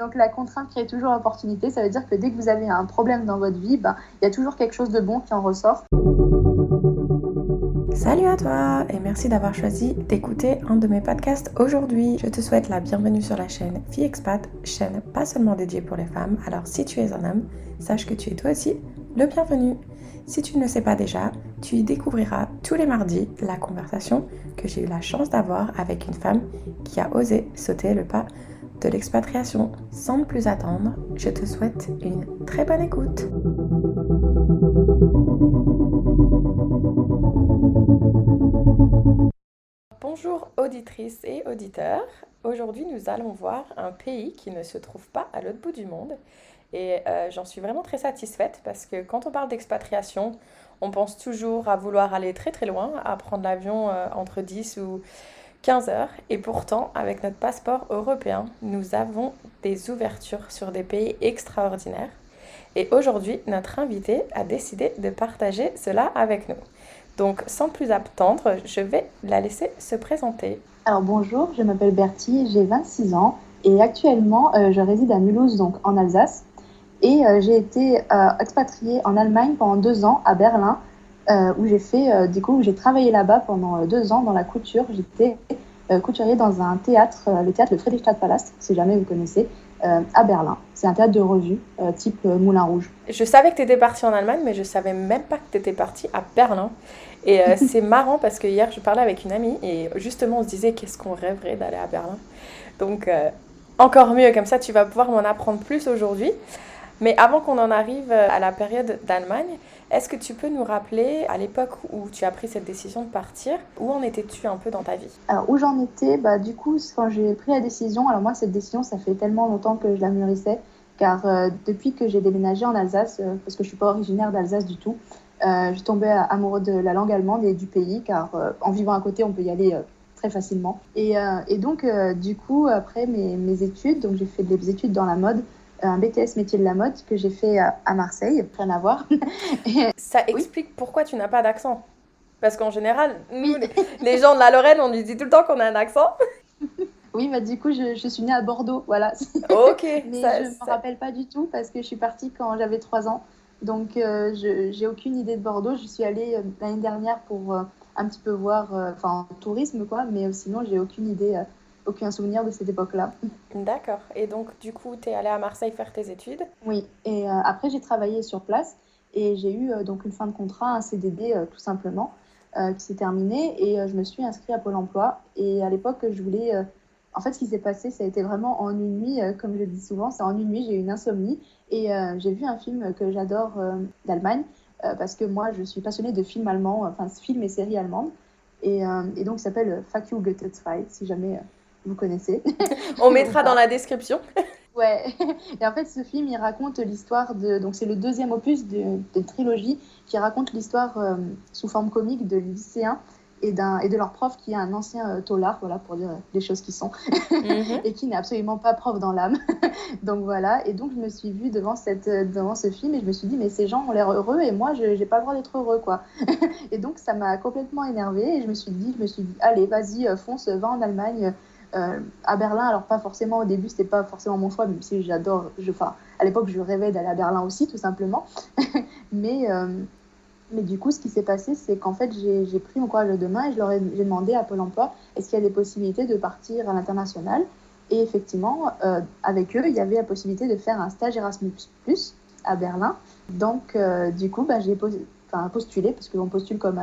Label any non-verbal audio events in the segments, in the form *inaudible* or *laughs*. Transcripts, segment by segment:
Donc la contrainte crée toujours l'opportunité. Ça veut dire que dès que vous avez un problème dans votre vie, ben, il y a toujours quelque chose de bon qui en ressort. Salut à toi et merci d'avoir choisi d'écouter un de mes podcasts aujourd'hui. Je te souhaite la bienvenue sur la chaîne Fille Expat, chaîne pas seulement dédiée pour les femmes. Alors si tu es un homme, sache que tu es toi aussi le bienvenu. Si tu ne le sais pas déjà, tu y découvriras tous les mardis la conversation que j'ai eu la chance d'avoir avec une femme qui a osé sauter le pas de l'expatriation. Sans plus attendre, je te souhaite une très bonne écoute. Bonjour auditrices et auditeurs. Aujourd'hui, nous allons voir un pays qui ne se trouve pas à l'autre bout du monde. Et euh, j'en suis vraiment très satisfaite parce que quand on parle d'expatriation, on pense toujours à vouloir aller très très loin, à prendre l'avion euh, entre 10 ou 15 heures. Et pourtant, avec notre passeport européen, nous avons des ouvertures sur des pays extraordinaires. Et aujourd'hui, notre invité a décidé de partager cela avec nous. Donc, sans plus attendre, je vais la laisser se présenter. Alors bonjour, je m'appelle Bertie, j'ai 26 ans et actuellement euh, je réside à Mulhouse, donc en Alsace. Et euh, j'ai été euh, expatriée en Allemagne pendant deux ans à Berlin où j'ai fait, euh, du coup, j'ai travaillé là-bas pendant euh, deux ans dans la couture. J'étais couturier dans un théâtre, le théâtre le Friedrichstadtpalast, si jamais vous connaissez, à Berlin. C'est un théâtre de revue, type Moulin Rouge. Je savais que tu étais partie en Allemagne, mais je savais même pas que tu étais partie à Berlin. Et *laughs* c'est marrant parce que hier, je parlais avec une amie et justement, on se disait qu'est-ce qu'on rêverait d'aller à Berlin? Donc, encore mieux, comme ça, tu vas pouvoir m'en apprendre plus aujourd'hui. Mais avant qu'on en arrive à la période d'Allemagne, est-ce que tu peux nous rappeler à l'époque où tu as pris cette décision de partir, où en étais-tu un peu dans ta vie? Alors où j'en étais, bah du coup quand j'ai pris la décision, alors moi cette décision ça fait tellement longtemps que je la mûrissais, car euh, depuis que j'ai déménagé en Alsace, euh, parce que je suis pas originaire d'Alsace du tout, euh, je tombais amoureux de la langue allemande et du pays, car euh, en vivant à côté on peut y aller très facilement. Et, et donc du coup après mes, mes études, donc j'ai fait des études dans la mode un BTS métier de la mode que j'ai fait à Marseille, rien à voir. *laughs* Ça explique pourquoi tu n'as pas d'accent. Parce qu'en général, nous, les gens de la Lorraine, on nous dit tout le temps qu'on a un accent. *laughs* Oui, bah du coup, je, je suis née à Bordeaux, voilà. *laughs* Ok. Mais ça, je ne me rappelle pas du tout parce que je suis partie quand j'avais 3 ans. Donc, euh, je j'ai aucune idée de Bordeaux. Je suis allée euh, l'année dernière pour euh, un petit peu voir, enfin, tourisme, quoi. Mais sinon, j'ai aucune idée aucun souvenir de cette époque-là. D'accord. Et donc, du coup, tu es allée à Marseille faire tes études? Oui. Et euh, après, j'ai travaillé sur place et j'ai eu euh, donc une fin de contrat, un CDD euh, tout simplement, qui s'est terminé et je me suis inscrite à Pôle emploi. Et à l'époque, je voulais. En fait, ce qui s'est passé, ça a été vraiment en une nuit, comme je dis souvent, c'est en une nuit, j'ai eu une insomnie et j'ai vu un film que j'adore d'Allemagne parce que moi, je suis passionnée de films allemands, enfin, films et séries allemandes. Et, et donc, il s'appelle Fuck You Goethe 2, si jamais vous connaissez. On *laughs* mettra dans la description. *laughs* ouais. Et en fait, ce film, il raconte l'histoire de. Donc, c'est le deuxième opus d'une de trilogie qui raconte l'histoire euh, sous forme comique de lycéens et, et de leur prof qui est un ancien euh, tolard, voilà, pour dire les choses qui sont, mm-hmm. *laughs* et qui n'est absolument pas prof dans l'âme. donc voilà, et donc je me suis vue devant, cette, euh, devant ce film et je me suis dit, mais ces gens ont l'air heureux et moi, je n'ai pas le droit d'être heureux, quoi. et donc ça m'a complètement énervée et je me suis dit, je me suis dit allez, vas-y, fonce, va en Allemagne euh, à Berlin, alors pas forcément au début, c'était pas forcément mon choix, même si j'adore. Enfin, à l'époque, je rêvais d'aller à Berlin aussi, tout simplement. *laughs* mais, euh, mais du coup, ce qui s'est passé, c'est qu'en fait, j'ai pris mon courage de main et je leur ai, demandé à Pôle emploi est-ce qu'il y a des possibilités de partir à l'international? Et effectivement, euh, avec eux, il y avait la possibilité de faire un stage Erasmus à Berlin. Donc, du coup, bah, j'ai postulé, parce qu'on postule comme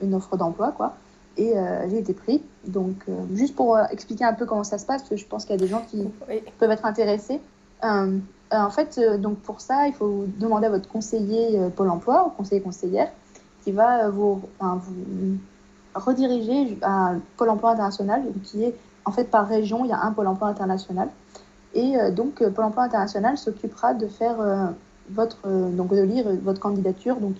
une offre d'emploi, quoi et euh, j'ai été pris. Donc, euh, juste pour euh, expliquer un peu comment ça se passe, parce que je pense qu'il y a des gens qui peuvent être intéressés. en fait, donc pour ça, il faut demander à votre conseiller Pôle emploi, ou conseiller conseillère, qui va vous, vous rediriger à Pôle emploi international, qui est en fait par région, il y a un Pôle emploi international. Et donc, Pôle emploi international s'occupera de faire votre, donc de lire votre candidature, donc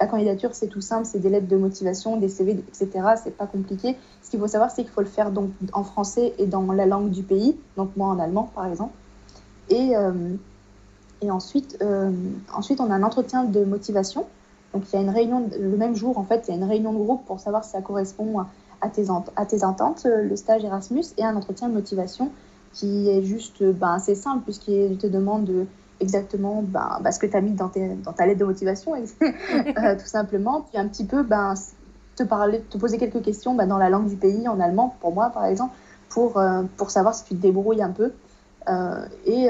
la candidature, c'est tout simple, c'est des lettres de motivation, des CV, etc. C'est pas compliqué. Ce qu'il faut savoir, c'est qu'il faut le faire donc en français et dans la langue du pays, donc moi en allemand par exemple. Et, euh, et ensuite, euh, ensuite, on a un entretien de motivation. Donc il y a une réunion, le même jour en fait, il y a une réunion de groupe pour savoir si ça correspond à tes, à tes attentes, le stage Erasmus et un entretien de motivation qui est juste ben, assez simple, puisqu'il te demande exactement ben, ben, ce que tu as mis dans, dans, ta lettre de motivation, *laughs* euh, tout simplement. Puis un petit peu ben, te, parler, te poser quelques questions ben, dans la langue du pays, en allemand, pour moi par exemple, pour, euh, pour savoir si tu te débrouilles un peu. Euh, et,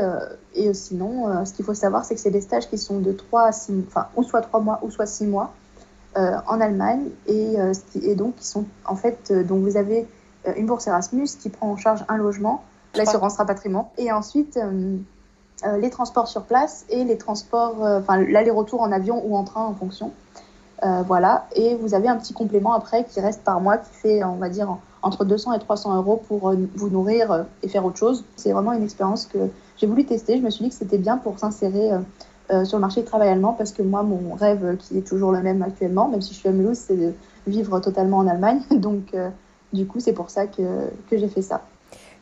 et, sinon, ce qu'il faut savoir, c'est que c'est des stages qui sont de 3 à 6 enfin, ou soit 3 mois ou soit 6 mois en Allemagne. Et, et, donc, qui sont en fait, donc vous avez une bourse Erasmus qui prend en charge un logement, l'assurance rapatriement, et ensuite les transports sur place et les transports, euh, enfin l'aller-retour en avion ou en train en fonction. Euh, voilà, et vous avez un petit complément après qui reste par mois qui fait, on va dire, entre 200 et 300 euros pour vous nourrir et faire autre chose. C'est vraiment une expérience que j'ai voulu tester. Je me suis dit que c'était bien pour s'insérer sur le marché du travail allemand parce que moi, mon rêve, qui est toujours le même actuellement, même si je suis à Mulhouse, c'est de vivre totalement en Allemagne. *laughs* Donc, du coup, c'est pour ça que, que j'ai fait ça.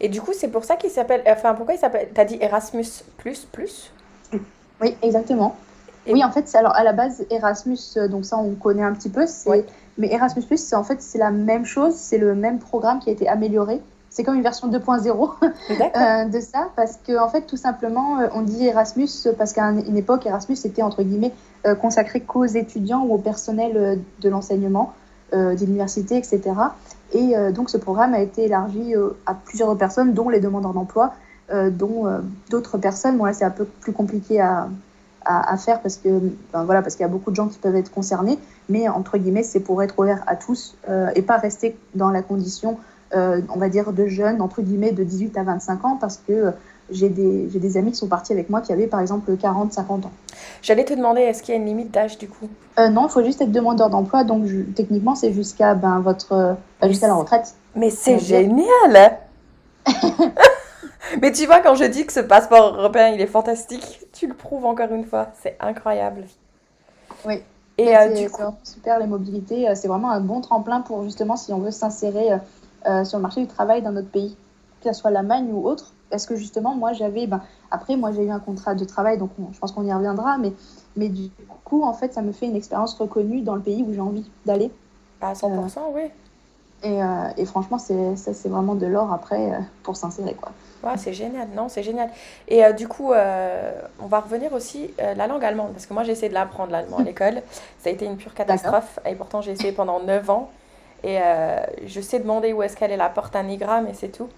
Et du coup, c'est pour ça qu'il s'appelle. Enfin, pourquoi il s'appelle. T'as dit Erasmus plus plus? Oui, exactement. Oui, en fait, alors à la base, Erasmus, euh, donc ça, on connaît un petit peu. Mais Erasmus plus, en fait, c'est la même chose. C'est le même programme qui a été amélioré. C'est comme une version 2.0 *laughs* euh, de ça, parce que en fait, tout simplement, euh, on dit Erasmus parce qu'à une époque, Erasmus était entre guillemets consacré qu'aux étudiants ou au personnel de l'enseignement, d'université, etc. Et euh, donc ce programme a été élargi euh, à plusieurs personnes, dont les demandeurs d'emploi, dont d'autres personnes. Bon là c'est un peu plus compliqué à, à, faire parce que voilà parce qu'il y a beaucoup de gens qui peuvent être concernés, mais entre guillemets c'est pour être ouvert à tous et pas rester dans la condition on va dire de jeunes entre guillemets de 18 à 25 ans parce que j'ai des, des, amis qui sont partis avec moi qui avaient par exemple 40-50 ans. J'allais te demander, est-ce qu'il y a une limite d'âge du coup? Euh, Non, il faut juste être demandeur d'emploi, donc techniquement c'est jusqu'à ben, votre, euh, jusqu'à la retraite. Mais c'est génial *laughs* Mais tu vois, quand je dis que ce passeport européen il est fantastique, tu le prouves encore une fois, c'est incroyable. Oui. Et euh, du coup... super les mobilités, c'est vraiment un bon tremplin pour justement si on veut s'insérer sur le marché du travail dans notre pays, que ce soit l'Allemagne ou autre parce que justement, moi, j'avais. Ben, après, moi, j'ai eu un contrat de travail, donc je pense qu'on y reviendra, mais, mais du coup, en fait, ça me fait une expérience reconnue dans le pays où j'ai envie d'aller. À 100%, euh, oui. Et, euh, et, franchement, c'est, ça, c'est vraiment de l'or après euh, pour s'insérer, quoi. Ouais, c'est génial, non, c'est génial. Et du coup, on va revenir aussi la langue allemande, parce que moi, j'ai essayé de l'apprendre, l'allemand, à *laughs* l'école. Ça a été une pure catastrophe, et pourtant, j'ai essayé pendant 9 ans. Et je sais demander où est-ce qu'elle est la porte à Nigra, mais c'est tout.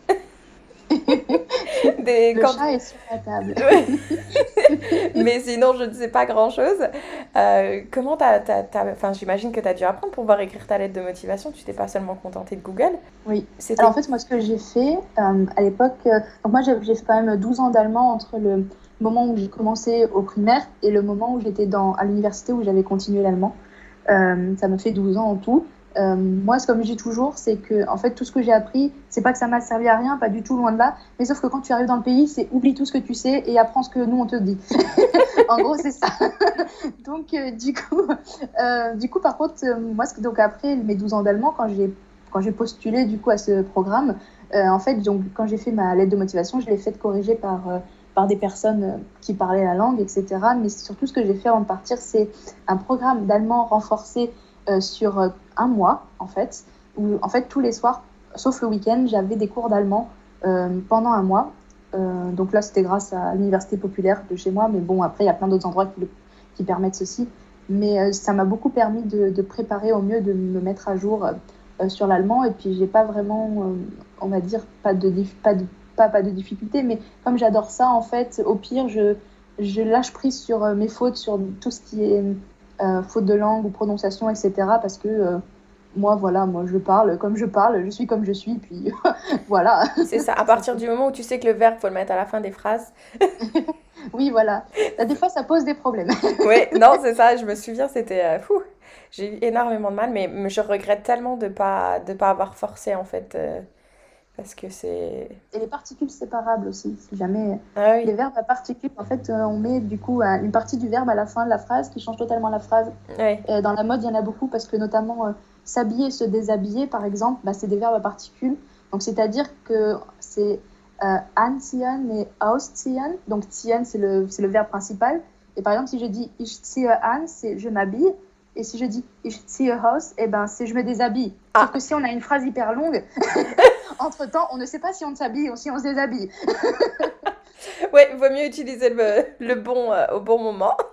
*laughs* *laughs* Des... Le chat est sur la table. *laughs* Mais sinon, je ne sais pas grand-chose. Euh, comment t'as, Enfin, j'imagine que tu as dû apprendre pour pouvoir écrire ta lettre de motivation. Tu t'es pas seulement contenté de Google. Oui. C'était... Alors, en fait, moi, ce que j'ai fait euh, à l'époque... Euh, donc, moi, j'ai, fait quand même 12 ans d'allemand entre le moment où j'ai commencé au primaire et le moment où j'étais dans, à l'université où j'avais continué l'allemand. ça me fait 12 ans en tout. Euh, moi, comme je dis toujours, c'est que en fait, tout ce que j'ai appris, c'est pas que ça m'a servi à rien, pas du tout, loin de là. Mais sauf que quand tu arrives dans le pays, c'est oublie tout ce que tu sais et apprends ce que nous on te dit. *laughs* en gros, c'est ça. *laughs* donc, euh, du coup, euh, du coup, par contre, moi, donc après mes 12 ans d'allemand, quand j'ai postulé du coup à ce programme, en fait, donc quand j'ai fait ma lettre de motivation, je l'ai faite corriger par par des personnes qui parlaient la langue, etc. Mais surtout, ce que j'ai fait avant de partir, c'est un programme d'allemand renforcé sur euh, un mois, en fait, où en fait tous les soirs, sauf le week-end, j'avais des cours d'allemand euh, pendant un mois. donc là, c'était grâce à l'université populaire de chez moi, mais bon, après, il y a plein d'autres endroits qui, permettent ceci. Mais ça m'a beaucoup permis de, préparer au mieux, de me mettre à jour sur l'allemand. Et puis, j'ai pas vraiment, on va dire, pas de, pas pas, pas de mais comme j'adore ça, en fait, au pire, je, je lâche prise sur mes fautes, sur tout ce qui est euh, faute de langue ou prononciation, etc. Parce que euh, moi, voilà, moi je parle comme je parle, je suis comme je suis, puis *laughs* voilà. C'est ça, à partir du moment où tu sais que le verbe, faut le mettre à la fin des phrases. *laughs* oui, voilà. Des fois, ça pose des problèmes. *laughs* oui, non, c'est ça, je me souviens, c'était euh, fou. J'ai eu énormément de mal, mais, je regrette tellement de ne pas, de pas avoir forcé, en fait. Parce que c'est. Et les particules séparables aussi, si jamais. Ah les verbes à particules, en fait, euh, on met du coup une partie du verbe à la fin de la phrase qui change totalement la phrase. Euh, dans la mode, il y en a beaucoup parce que notamment euh, s'habiller, se déshabiller, par exemple, bah, c'est des verbes à particules. Donc c'est-à-dire que c'est anziehen et ausziehen. Donc ziehen, c'est le, le verbe principal. Et par exemple, si je dis ich ziehe an, c'est je m'habille. Et si je dis ich ziehe aus, et eh ben, c'est je me déshabille. Ah. Sauf que si on a une phrase hyper longue, *laughs* *laughs* entre-temps, on ne sait pas si on s'habille ou si on se déshabille. *laughs* ouais, il vaut mieux utiliser le, le bon euh, au bon moment. *laughs*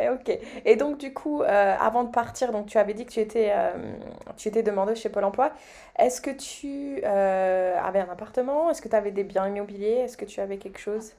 Et ok. Et donc, du coup, euh, avant de partir, donc tu avais dit que tu étais, euh, tu étais demandeur chez Pôle emploi. Est-ce que tu avais un appartement? Est-ce que tu avais des biens immobiliers? Est-ce que tu avais quelque chose?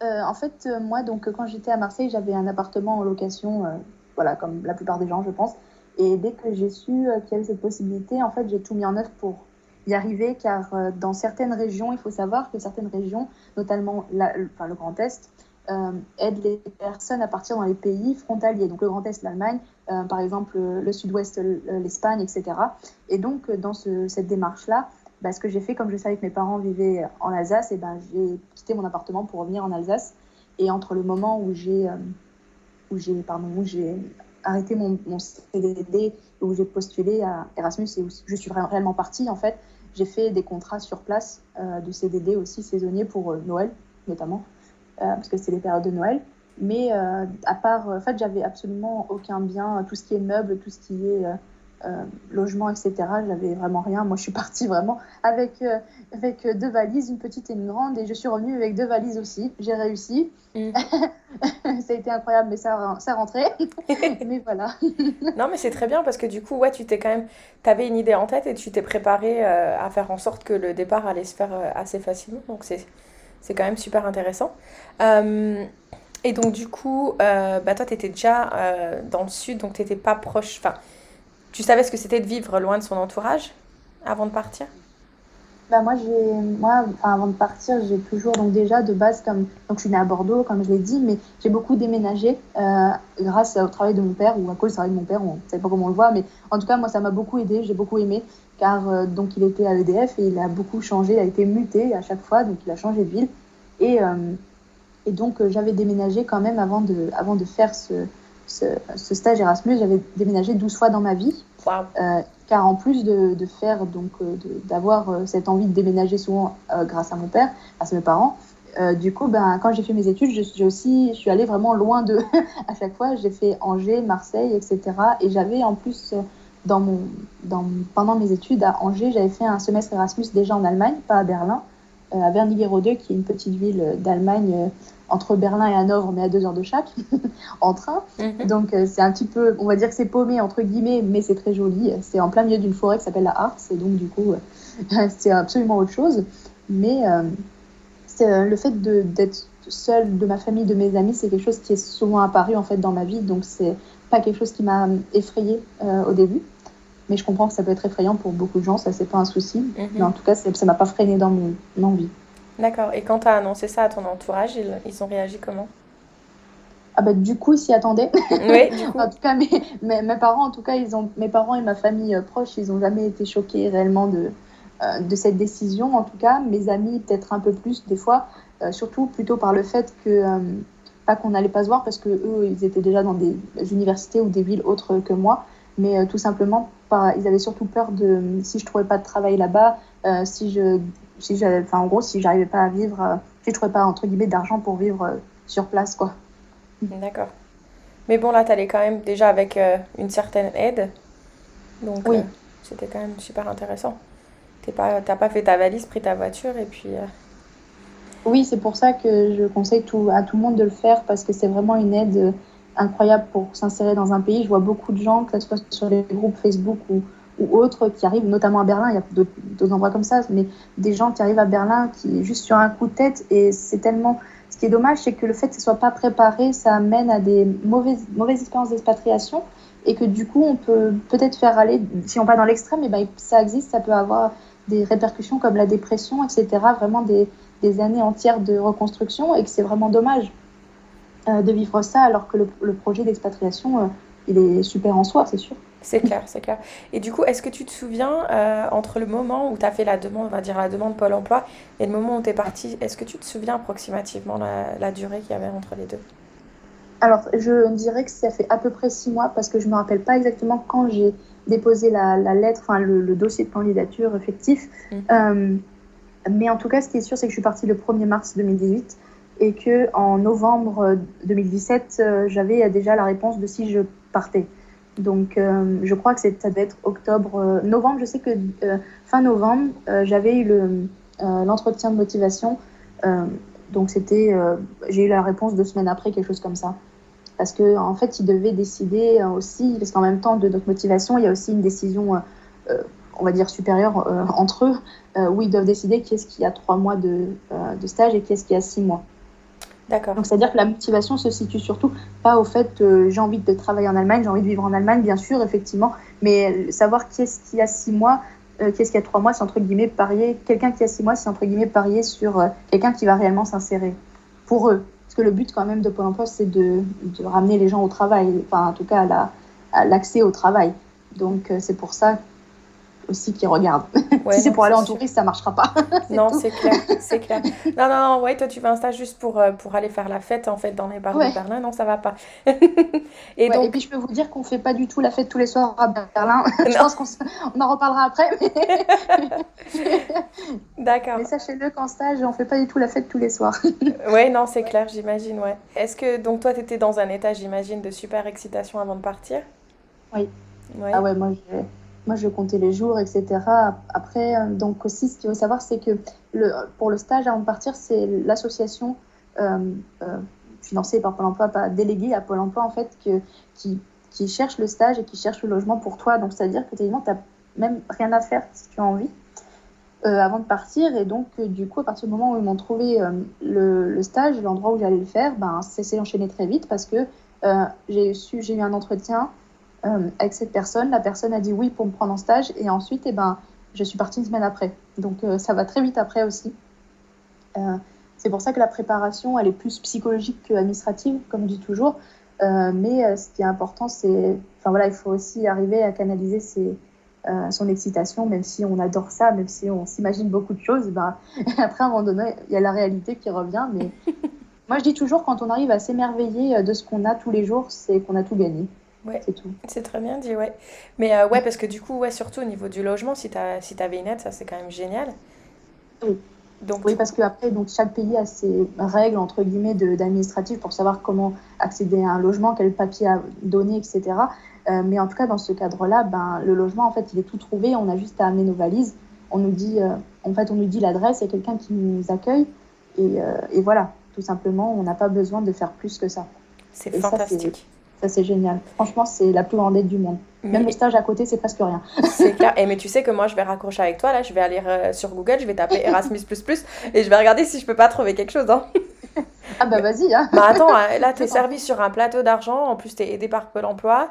En fait, moi, donc, quand j'étais à Marseille, j'avais un appartement en location, voilà, comme la plupart des gens, je pense. Et dès que j'ai su qu'il y avait cette possibilité, en fait, j'ai tout mis en œuvre pour y arriver, car euh, dans certaines régions, il faut savoir que certaines régions, notamment le Grand Est, euh, aident les personnes à partir dans les pays frontaliers. Donc le Grand Est, l'Allemagne, euh, par exemple le Sud-Ouest, l'Espagne, etc. Et donc dans ce, cette démarche-là, bah, ce que j'ai fait, comme je savais que mes parents vivaient en Alsace, ben, j'ai quitté mon appartement pour revenir en Alsace. Et entre le moment où j'ai arrêté mon, mon CDD où j'ai postulé à Erasmus et où je suis réellement partie en fait j'ai fait des contrats sur place euh, de CDD aussi saisonniers pour euh, Noël, notamment, euh, parce que c'est les périodes de Noël. Mais à part, en fait, j'avais absolument aucun bien, tout ce qui est meubles, tout ce qui est logement, etc. J'avais vraiment rien. Moi, je suis partie vraiment avec, avec deux valises, une petite et une grande, et je suis revenue avec deux valises aussi. J'ai réussi. Mm. *laughs* ça a été incroyable, mais ça, ça rentrait. *laughs* mais voilà. *laughs* non, mais c'est très bien parce que du coup, ouais, tu t'es quand même, tu avais une idée en tête et tu t'es préparé euh, à faire en sorte que le départ allait se faire euh, assez facilement. Donc, c'est, c'est quand même super intéressant. Euh, et donc, du coup, bah, toi, tu étais déjà dans le sud, donc tu n'étais pas proche. Enfin, tu savais ce que c'était de vivre loin de son entourage avant de partir? Bah moi, moi avant de partir, j'ai toujours, donc déjà de base, comme donc je suis née à Bordeaux, comme je l'ai dit, mais j'ai beaucoup déménagé euh, grâce au travail de mon père ou à cause du travail de mon père, on ne sait pas comment on le voit, mais en tout cas, moi, ça m'a beaucoup aidé, j'ai beaucoup aimé, car euh, donc il était à EDF et il a beaucoup changé, il a été muté à chaque fois, donc il a changé de ville. Et, euh, et donc, j'avais déménagé quand même avant de, avant de faire ce, ce, ce stage Erasmus, j'avais déménagé 12 fois dans ma vie. Wow car en plus de, de faire donc euh, d'avoir euh, cette envie de déménager souvent euh, grâce à mon père, grâce à mes parents, du coup, ben, quand j'ai fait mes études, je, aussi, je suis allée vraiment loin de. *laughs* à chaque fois, j'ai fait Angers, Marseille, etc. Et j'avais en plus, dans mon, dans, pendant mes études à Angers, j'avais fait un semestre Erasmus déjà en Allemagne, pas à Berlin, à Wernigerode, qui est une petite ville d'Allemagne entre Berlin et Hanovre, mais à deux heures de chaque, *laughs* en train. Mhm. Donc euh, c'est un petit peu, on va dire que c'est paumé entre guillemets, mais c'est très joli. C'est en plein milieu d'une forêt qui s'appelle la Harz, et donc du coup euh, *laughs* c'est absolument autre chose. Mais euh, c'est le fait d'être seule de ma famille, de mes amis, c'est quelque chose qui est souvent apparu en fait dans ma vie, donc c'est pas quelque chose qui m'a effrayée au début. Mais je comprends que ça peut être effrayant pour beaucoup de gens, ça c'est pas un souci. Mhm. Mais en tout cas, ça m'a pas freiné dans mon envie. D'accord. Et quand tu as annoncé ça à ton entourage, ils, ils ont réagi comment? Ah bah, du coup, ils s'y attendaient. Oui, du *laughs* coup. en tout cas, mes, mes, parents, en tout cas, ils ont, mes parents et ma famille euh, proche, ils n'ont jamais été choqués réellement de, euh, de cette décision. En tout cas, mes amis, peut-être un peu plus des fois, euh, surtout plutôt par le fait que, pas qu'on n'allait pas se voir parce que eux, ils étaient déjà dans des universités ou des villes autres que moi, mais tout simplement, par, ils avaient surtout peur de si je trouvais pas de travail là-bas, si je si enfin, en gros, si j'arrivais pas à vivre, euh, si je trouvais pas entre guillemets d'argent pour vivre euh, sur place, quoi. D'accord. Mais bon, là, tu allais quand même déjà avec euh, une certaine aide. Donc, oui. c'était quand même super intéressant. Tu n'as pas, pas fait ta valise, pris ta voiture et puis. Oui, c'est pour ça que je conseille tout, à tout le monde de le faire parce que c'est vraiment une aide incroyable pour s'insérer dans un pays. Je vois beaucoup de gens, que ce soit sur les groupes Facebook ou, ou autres qui arrivent, notamment à Berlin, il y a d'autres endroits comme ça, mais des gens qui arrivent à Berlin qui juste sur un coup de tête et c'est tellement. Ce qui est dommage, c'est que le fait que ce soit pas préparé, ça amène à des mauvaises, mauvaises expériences d'expatriation et que du coup, on peut peut-être faire aller, si on va dans l'extrême, et ben, ça existe, ça peut avoir des répercussions comme la dépression, etc., vraiment des, des années entières de reconstruction et que c'est vraiment dommage euh, de vivre ça alors que le, le projet d'expatriation, euh, il est super en soi, c'est sûr. C'est clair, c'est clair. Et du coup, est-ce que tu te souviens, euh, entre le moment où tu as fait la demande, on va dire la demande Pôle emploi, et le moment où tu es parti, est-ce que tu te souviens approximativement la, la durée qu'il y avait entre les deux? Alors, je dirais que ça fait à peu près six mois, parce que je ne me rappelle pas exactement quand j'ai déposé la, la lettre, enfin le, dossier de candidature effectif. Mmh. Euh, mais en tout cas, ce qui est sûr, c'est que je suis partie le 1er mars 2018 et que en novembre 2017, euh, j'avais déjà la réponse de si je partais. Donc, je crois que ça devait être octobre, novembre. Je sais que fin novembre, j'avais eu l'entretien de motivation. donc, c'était, j'ai eu la réponse deux semaines après, quelque chose comme ça parce qu'en en fait, ils devaient décider aussi, parce qu'en même temps de notre motivation, il y a aussi une décision, on va dire, supérieure entre eux, où ils doivent décider qui est-ce qui a trois mois de, de stage et qui est-ce qui a six mois. Donc, c'est-à-dire que la motivation se situe surtout pas au fait j'ai envie de travailler en Allemagne, j'ai envie de vivre en Allemagne, bien sûr, effectivement, mais savoir qui est-ce qui a six mois, euh, qui est-ce qui a trois mois, c'est entre guillemets parier. Quelqu'un qui a six mois, c'est entre guillemets parier sur euh, quelqu'un qui va réellement s'insérer pour eux. Parce que le but, quand même, de Pôle emploi, c'est de, de, ramener les gens au travail, enfin, en tout cas, à l'accès au travail. Donc, euh, c'est pour ça aussi qui regardent. *laughs* si c'est pour aller en touriste, ça marchera pas. *laughs* non, c'est clair, c'est clair. Non, non, non, ouais, toi tu vas un stage juste pour, euh, pour aller faire la fête en fait dans les bars de Berlin, non, ça va pas. *laughs* et, donc... et puis je peux vous dire qu'on fait pas du tout la fête tous les soirs à Berlin. je pense qu'on on en reparlera après. D'accord. Mais sachez-le qu'en stage, on fait pas du tout la fête tous les soirs. ouais, non, c'est clair, j'imagine, ouais. Est-ce que donc toi tu étais dans un état, j'imagine, de super excitation avant de partir? Oui. Ouais. Ah ouais, moi j'ai moi, je comptais les jours, etc. Après, euh, donc aussi, ce qu'il faut savoir, c'est que pour le stage avant de partir, c'est l'association euh, euh, financée par Pôle emploi, pas déléguée à Pôle emploi, en fait, qui, cherche le stage et qui cherche le logement pour toi. Donc, c'est-à-dire que tu n'as même rien à faire si tu as envie. avant de partir. Et donc, du coup, à partir du moment où ils m'ont trouvé le, stage, l'endroit où j'allais le faire, ben, ça s'est enchaîné très vite parce que j'ai eu, un entretien avec cette personne. La personne a dit oui pour me prendre en stage et ensuite, eh ben, je suis partie une semaine après. Donc euh, ça va très vite après aussi. Euh, c'est pour ça que la préparation, elle est plus psychologique que administrative, comme je dis toujours. mais ce qui est important, c'est, enfin voilà, il faut aussi arriver à canaliser ses, son excitation, même si on adore ça, même si on s'imagine beaucoup de choses. Ben, *laughs* après, à un moment donné, il y a la réalité qui revient. Mais *laughs* moi, je dis toujours, quand on arrive à s'émerveiller de ce qu'on a tous les jours, c'est qu'on a tout gagné. Ouais. C'est tout. C'est très bien dit, ouais. Mais euh, ouais, parce que du coup, ouais, surtout au niveau du logement, si tu si avais une aide, ça c'est quand même génial. Oui. Donc, oui, parce qu'après, chaque pays a ses règles, entre guillemets, d'administratif pour savoir comment accéder à un logement, quel papier à donner, etc. Euh, mais en tout cas, dans ce cadre-là, ben, le logement, en fait, il est tout trouvé. On a juste à amener nos valises. On nous dit, euh, en fait, on nous dit l'adresse, il y a quelqu'un qui nous accueille. Et, et, voilà, tout simplement, on n'a pas besoin de faire plus que ça. C'est fantastique. Ça, c'est génial. Franchement, c'est la plus grande aide du monde. Même le stage à côté, c'est presque rien. C'est clair. Et mais tu sais que moi, je vais raccrocher avec toi. Là, je vais aller euh, sur Google, je vais taper Erasmus, et je vais regarder si je peux pas trouver quelque chose. Hein. Ah bah vas-y. Hein. Bah attends, hein, là, tu es servi sur un plateau d'argent. En plus, tu es aidé par Pôle emploi.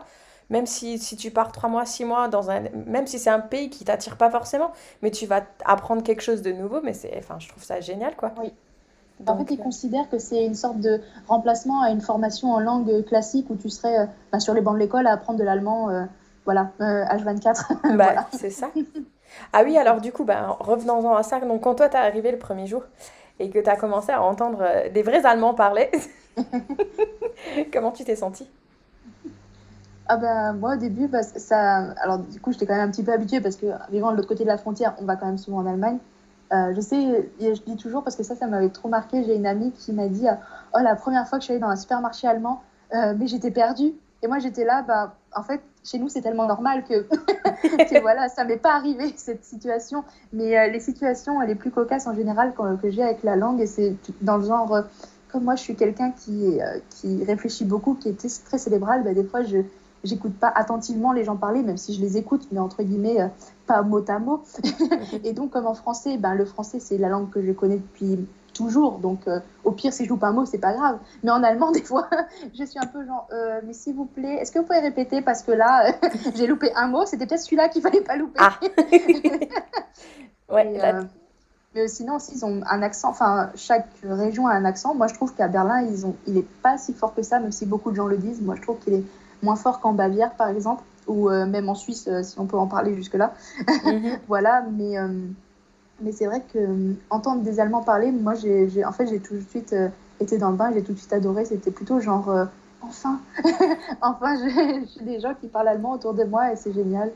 Même si, si tu pars trois mois, six mois, dans un... même si c'est un pays qui t'attire pas forcément, mais tu vas apprendre quelque chose de nouveau. Mais c'est, enfin, je trouve ça génial, quoi. Oui en fait, ils euh, considèrent que c'est une sorte de remplacement à une formation en langue classique où tu serais euh, bah, sur les bancs de l'école à apprendre de l'allemand, euh, voilà, H24. *laughs* Bah, *laughs* C'est ça. Ah oui, alors du coup, bah, revenons-en à ça. Donc, quand toi, t'es arrivé le premier jour et que tu as commencé à entendre des vrais Allemands parler, *laughs* comment tu t'es senti ah ben moi au début bah, ça alors du coup j'étais quand même un petit peu habituée parce que vivant de l'autre côté de la frontière on va quand même souvent en Allemagne euh, je sais, je dis toujours parce que ça, ça m'avait trop marqué. J'ai une amie qui m'a dit Oh, la première fois que je suis allée dans un supermarché allemand, euh, mais j'étais perdue. Et moi, j'étais là, bah, en fait, chez nous, c'est tellement normal que, *laughs* que voilà, ça m'est pas arrivé *laughs* cette situation. Mais euh, les situations les plus cocasses en général que j'ai avec la langue, et c'est dans le genre, comme moi, je suis quelqu'un qui, qui réfléchit beaucoup, qui est très cérébral, bah, des fois, je j'écoute pas attentivement les gens parler, même si je les écoute, mais entre guillemets, euh, pas mot à mot. *laughs* et donc, comme en français, ben, le français, c'est la langue que je connais depuis toujours. Donc, euh, au pire, si je loupe un mot, c'est pas grave. Mais en allemand, *laughs* des fois, je suis un peu genre, euh, mais s'il vous plaît, est-ce que vous pouvez répéter? Parce que là, *laughs* j'ai loupé un mot, c'était peut-être celui-là qu'il fallait pas louper. Ah. ouais, mais sinon aussi, ils ont un accent, enfin, chaque région a un accent. Moi, je trouve qu'à Berlin, ils ont, il n'est pas si fort que ça, même si beaucoup de gens le disent. Moi, je trouve qu'il est moins fort qu'en Bavière, par exemple, ou euh, même en Suisse, euh, si on peut en parler jusque-là. Mhm. *laughs* voilà, mais, euh, mais c'est vrai que entendre des Allemands parler, moi, j'ai, en fait, j'ai tout de suite été dans le bain, j'ai tout de suite adoré. C'était plutôt genre, enfin, *laughs* enfin, j'ai des gens qui parlent allemand autour de moi et c'est génial.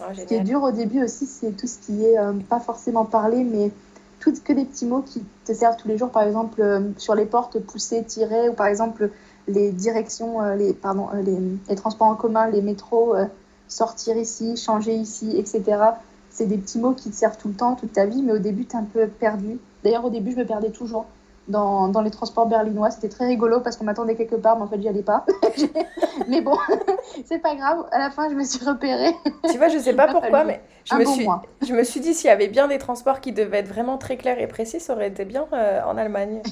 Oh, ce qui est dur au début aussi, c'est tout ce qui est pas forcément parlé, mais tout que des petits mots qui te servent tous les jours. Par exemple, sur les portes, pousser, tirer, ou par exemple, les directions, les, pardon, les, les, transports en commun, les métros, sortir ici, changer ici, etc. C'est des petits mots qui te servent tout le temps, toute ta vie, mais au début, tu es un peu perdu. D'ailleurs, au début, je me perdais toujours dans, dans les transports berlinois. C'était très rigolo parce qu'on m'attendait quelque part, mais en fait, j'y allais pas. *laughs* mais bon, *laughs* c'est pas grave. À la fin, je me suis repérée. Tu vois, je sais pas *laughs* pourquoi, mais je me, suis, je me suis dit s'il y avait bien des transports qui devaient être vraiment très clairs et précis, ça aurait été bien euh, en Allemagne.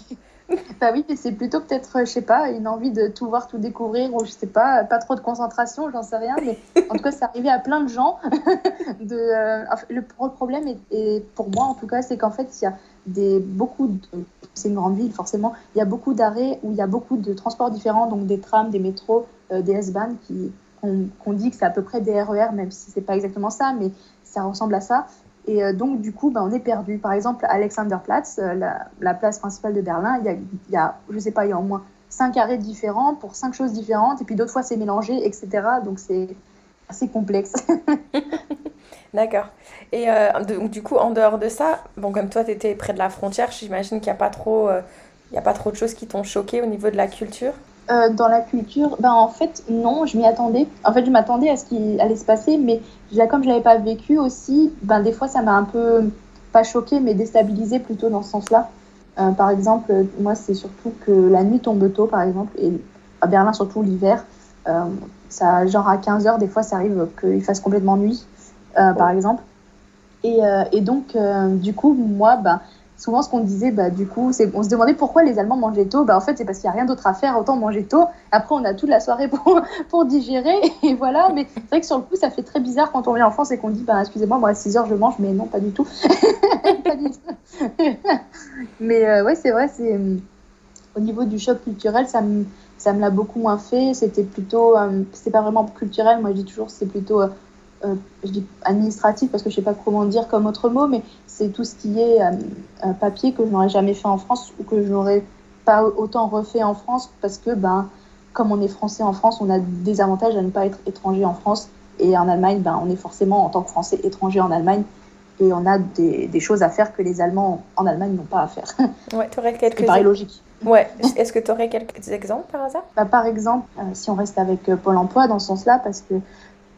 *laughs* bah oui, mais c'est plutôt peut-être, je sais pas, une envie de tout voir, tout découvrir, ou je sais pas, pas trop de concentration, j'en sais rien, mais *laughs* en tout cas, c'est arrivé à plein de gens. *laughs* de, euh, le problème, est, pour moi en tout cas, c'est qu'en fait, il y a des, beaucoup de, c'est une grande ville forcément, il y a beaucoup d'arrêts où il y a beaucoup de transports différents, donc des trams, des métros, euh, des S-Bahn qui qu'on dit que c'est à peu près des RER, même si c'est pas exactement ça, mais ça ressemble à ça. Et euh, donc, du coup, ben, on est perdu. Par exemple, Alexanderplatz, euh, la, la, place principale de Berlin, il y a, y a, je sais pas, il y a au moins cinq arrêts différents pour cinq choses différentes. Et puis d'autres fois, c'est mélangé, etc. Donc, c'est assez complexe. *laughs* D'accord. Et euh, donc, du coup, en dehors de ça, bon, comme toi, tu étais près de la frontière, j'imagine qu'il n'y a, pas trop, a pas trop de choses qui t'ont choqué au niveau de la culture? Euh, dans la culture, ben en fait non, je m'y attendais. En fait, je m'attendais à ce qui allait se passer, mais comme je l'avais pas vécu aussi, ben des fois ça m'a un peu pas choqué, mais déstabilisé plutôt dans ce sens-là. Euh, par exemple, moi c'est surtout que la nuit tombe tôt, par exemple, et à Berlin surtout l'hiver, euh, ça genre à 15 heures des fois ça arrive qu'il fasse complètement nuit, par exemple. Et, et donc du coup moi ben souvent ce qu'on disait, bah, du coup, c'est on se demandait pourquoi les Allemands mangeaient tôt. Bah, en fait, c'est parce qu'il n'y a rien d'autre à faire, autant manger tôt. Après, on a toute la soirée *laughs* pour, digérer. Et voilà. Mais c'est vrai que sur le coup, ça fait très bizarre quand on vient en France et qu'on dit, bah, excusez-moi, moi à 6 heures, je mange. Mais non, pas du tout. *laughs* pas du tout. *laughs* mais euh, ouais, c'est vrai, c'est au niveau du choc culturel, ça me, ça me l'a beaucoup moins fait. C'était plutôt, euh, c'était pas vraiment culturel. Moi, je dis toujours, c'est plutôt euh, euh, je dis administratif parce que je sais pas comment dire comme autre mot, mais c'est tout ce qui est euh, papier que je n'aurais jamais fait en France ou que je n'aurais pas autant refait en France parce que, ben, comme on est français en France, on a des avantages à ne pas être étranger en France. Et en Allemagne, ben, on est forcément, en tant que Français, étranger en Allemagne. Et on a des, des choses à faire que les Allemands en Allemagne n'ont pas à faire. *laughs* Ouais, tu aurais quelques... paraît logique. Ouais. *laughs* Est-ce que tu aurais quelques exemples par hasard? Bah, Par exemple, euh, si on reste avec Pôle emploi dans ce sens-là, parce que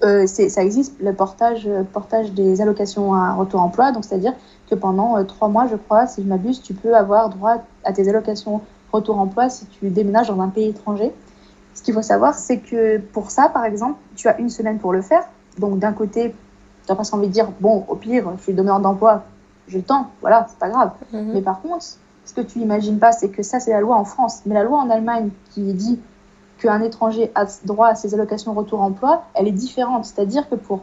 euh, ça existe, le portage, portage des allocations à retour emploi. Donc, c'est-à-dire que pendant euh, trois mois, je crois, si je m'abuse, tu peux avoir droit à tes allocations retour emploi si tu déménages dans un pays étranger. Ce qu'il faut savoir, c'est que pour ça, par exemple, tu as une semaine pour le faire. Donc, d'un côté, tu n'as pas envie de dire, bon, au pire, je suis demandeur d'emploi, j'ai le temps, voilà, c'est pas grave. Mhm. Mais par contre, ce que tu n'imagines pas, c'est que ça, c'est la loi en France. Mais la loi en Allemagne qui dit qu'un étranger a droit à ses allocations retour emploi, elle est différente. C'est-à-dire que pour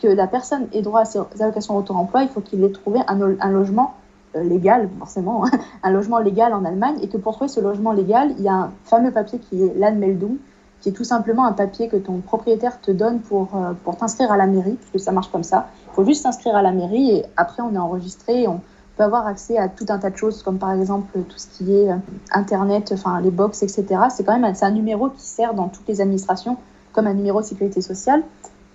que la personne ait droit à ses allocations retour emploi, il faut qu'il ait trouvé un, logement euh, légal, forcément, *laughs* un logement légal en Allemagne, et que pour trouver ce logement légal, il y a un fameux papier qui est l'Anmeldung, qui est tout simplement un papier que ton propriétaire te donne pour, euh, pour t'inscrire à la mairie, puisque ça marche comme ça. Il faut juste s'inscrire à la mairie et après on est enregistré, peut avoir accès à tout un tas de choses, comme par exemple tout ce qui est euh, Internet, enfin les box, etc. C'est quand même un, numéro qui sert dans toutes les administrations comme un numéro de sécurité sociale.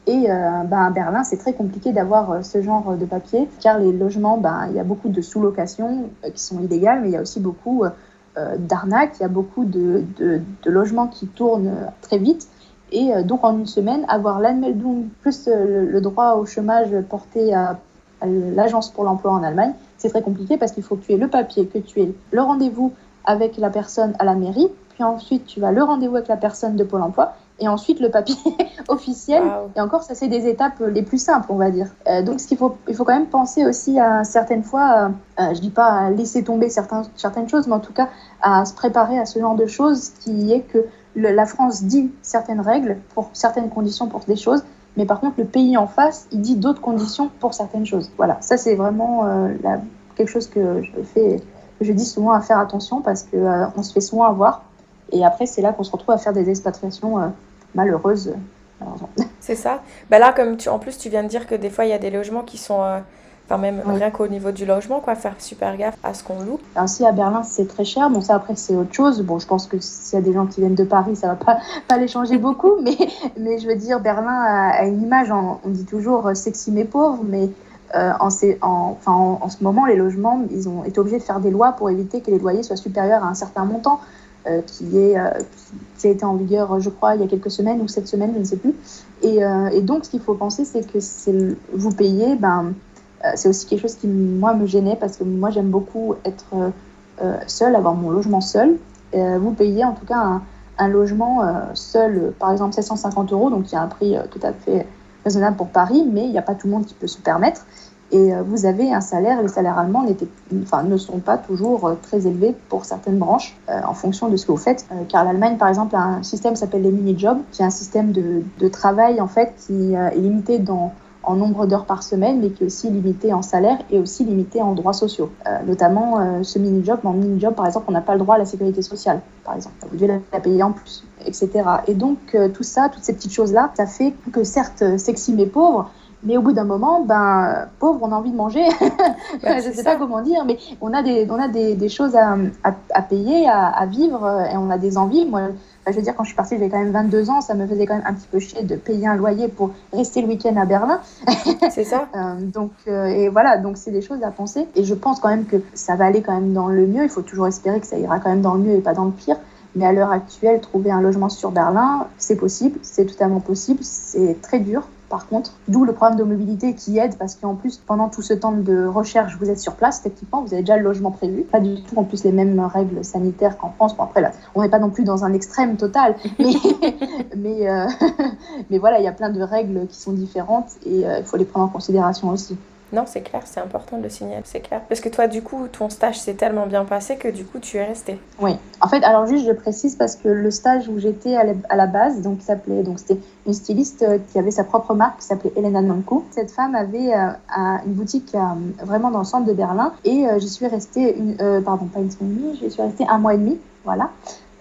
Et euh, ben, à Berlin, c'est très compliqué d'avoir euh, ce genre de papier, car les logements, ben, il y a beaucoup de sous-locations qui sont illégales, mais il y a aussi beaucoup d'arnaques, il y a beaucoup de, de, logements qui tournent très vite. Et donc en une semaine, avoir l'anmeldung plus le, droit au chômage porté à l'agence pour l'emploi en Allemagne, c'est très compliqué parce qu'il faut que tu aies le papier, que tu aies le rendez-vous avec la personne à la mairie, puis ensuite tu vas le rendez-vous avec la personne de Pôle emploi, et ensuite le papier *laughs* officiel. Et encore, ça c'est des étapes les plus simples, on va dire. Euh, donc, ce qu'il faut, il faut quand même penser aussi à certaines fois, euh, euh, je dis pas à laisser tomber certains, certaines choses, mais en tout cas à se préparer à ce genre de choses, qui est que la France dit certaines règles pour certaines conditions pour des choses, mais par contre, le pays en face, il dit d'autres conditions pour certaines choses. Voilà, ça c'est vraiment euh, quelque chose que je fais, que je dis souvent à faire attention parce que euh, on se fait souvent avoir. Et après, c'est là qu'on se retrouve à faire des expatriations euh, malheureuses. C'est ça. Bah là, comme tu, en plus, tu viens de dire que des fois, il y a des logements qui sont même rien qu'au niveau du logement, quoi, faire super gaffe à ce qu'on loue. Ainsi, à Berlin, c'est très cher. Bon, ça, après, c'est autre chose. Bon, je pense que s'il y a des gens qui viennent de Paris, ça va pas, *laughs* pas les changer beaucoup. *laughs* mais, mais je veux dire, Berlin a, une image, on, dit toujours euh, sexy mais pauvre, mais euh, en, en, enfin, en, ce moment, les logements, ils ont été obligés de faire des lois pour éviter que les loyers soient supérieurs à un certain montant. qui, est, qui, a été en vigueur, je crois, il y a quelques semaines ou cette semaine, je ne sais plus. Et, et donc, ce qu'il faut penser, c'est que vous payez, ben, c'est aussi quelque chose qui, moi, me gênait parce que moi, j'aime beaucoup être seule, avoir mon logement seul. vous payez en tout cas un, logement seul, par exemple 750 euros, donc il y a un prix tout à fait raisonnable pour Paris, mais il n'y a pas tout le monde qui peut se permettre. Et euh, vous avez un salaire, les salaires allemands enfin, ne sont pas toujours euh, très élevés pour certaines branches euh, en fonction de ce que vous faites. car l'Allemagne, par exemple, a un système qui s'appelle les mini-jobs, qui est un système de, travail en fait qui est limité dans, en nombre d'heures par semaine, mais qui est aussi limité en salaire et aussi limité en droits sociaux. notamment ce mini-job, en mini-job, par exemple, on n'a pas le droit à la sécurité sociale, par exemple. Vous devez la payer en plus, etc. Et donc, tout ça, toutes ces petites choses-là, ça fait que certes, sexy mais pauvre, mais au bout d'un moment, ben, pauvre, on a envie de manger. *laughs* Je ne sais pas comment dire, mais on a des, on a des, des choses à, à, payer, à, à, vivre, et on a des envies. Moi, je veux dire, quand je suis partie, j'avais quand même 22 ans, ça me faisait quand même un petit peu chier de payer un loyer pour rester le week-end à Berlin. *laughs* C'est ça. Euh, donc, euh, et voilà, donc c'est des choses à penser. Et je pense quand même que ça va aller quand même dans le mieux. Il faut toujours espérer que ça ira quand même dans le mieux et pas dans le pire. Mais à l'heure actuelle, trouver un logement sur Berlin, c'est possible, c'est totalement possible. C'est très dur, par contre. D'où le programme de mobilité qui aide parce qu'en plus, pendant tout ce temps de recherche, vous êtes sur place, techniquement, vous avez déjà le logement prévu. Pas du tout en plus les mêmes règles sanitaires qu'en France. Bon, après, là, on n'est pas non plus dans un extrême total, *laughs* mais, mais, euh, *laughs* mais voilà, il y a plein de règles qui sont différentes et euh, il faut les prendre en considération aussi. Non, c'est clair, c'est important de le signaler, c'est clair. Parce que toi, du coup, ton stage s'est tellement bien passé que du coup, tu es resté. Oui. En fait, alors juste, je précise parce que le stage où j'étais à la base, donc s'appelait, donc c'était une styliste euh, qui avait sa propre marque qui s'appelait Elena Nanko. Cette femme avait euh, une boutique euh, vraiment dans le centre de Berlin et j'y suis restée, une, pardon, pas une semaine et demie, j'y suis restée un mois et demi, voilà.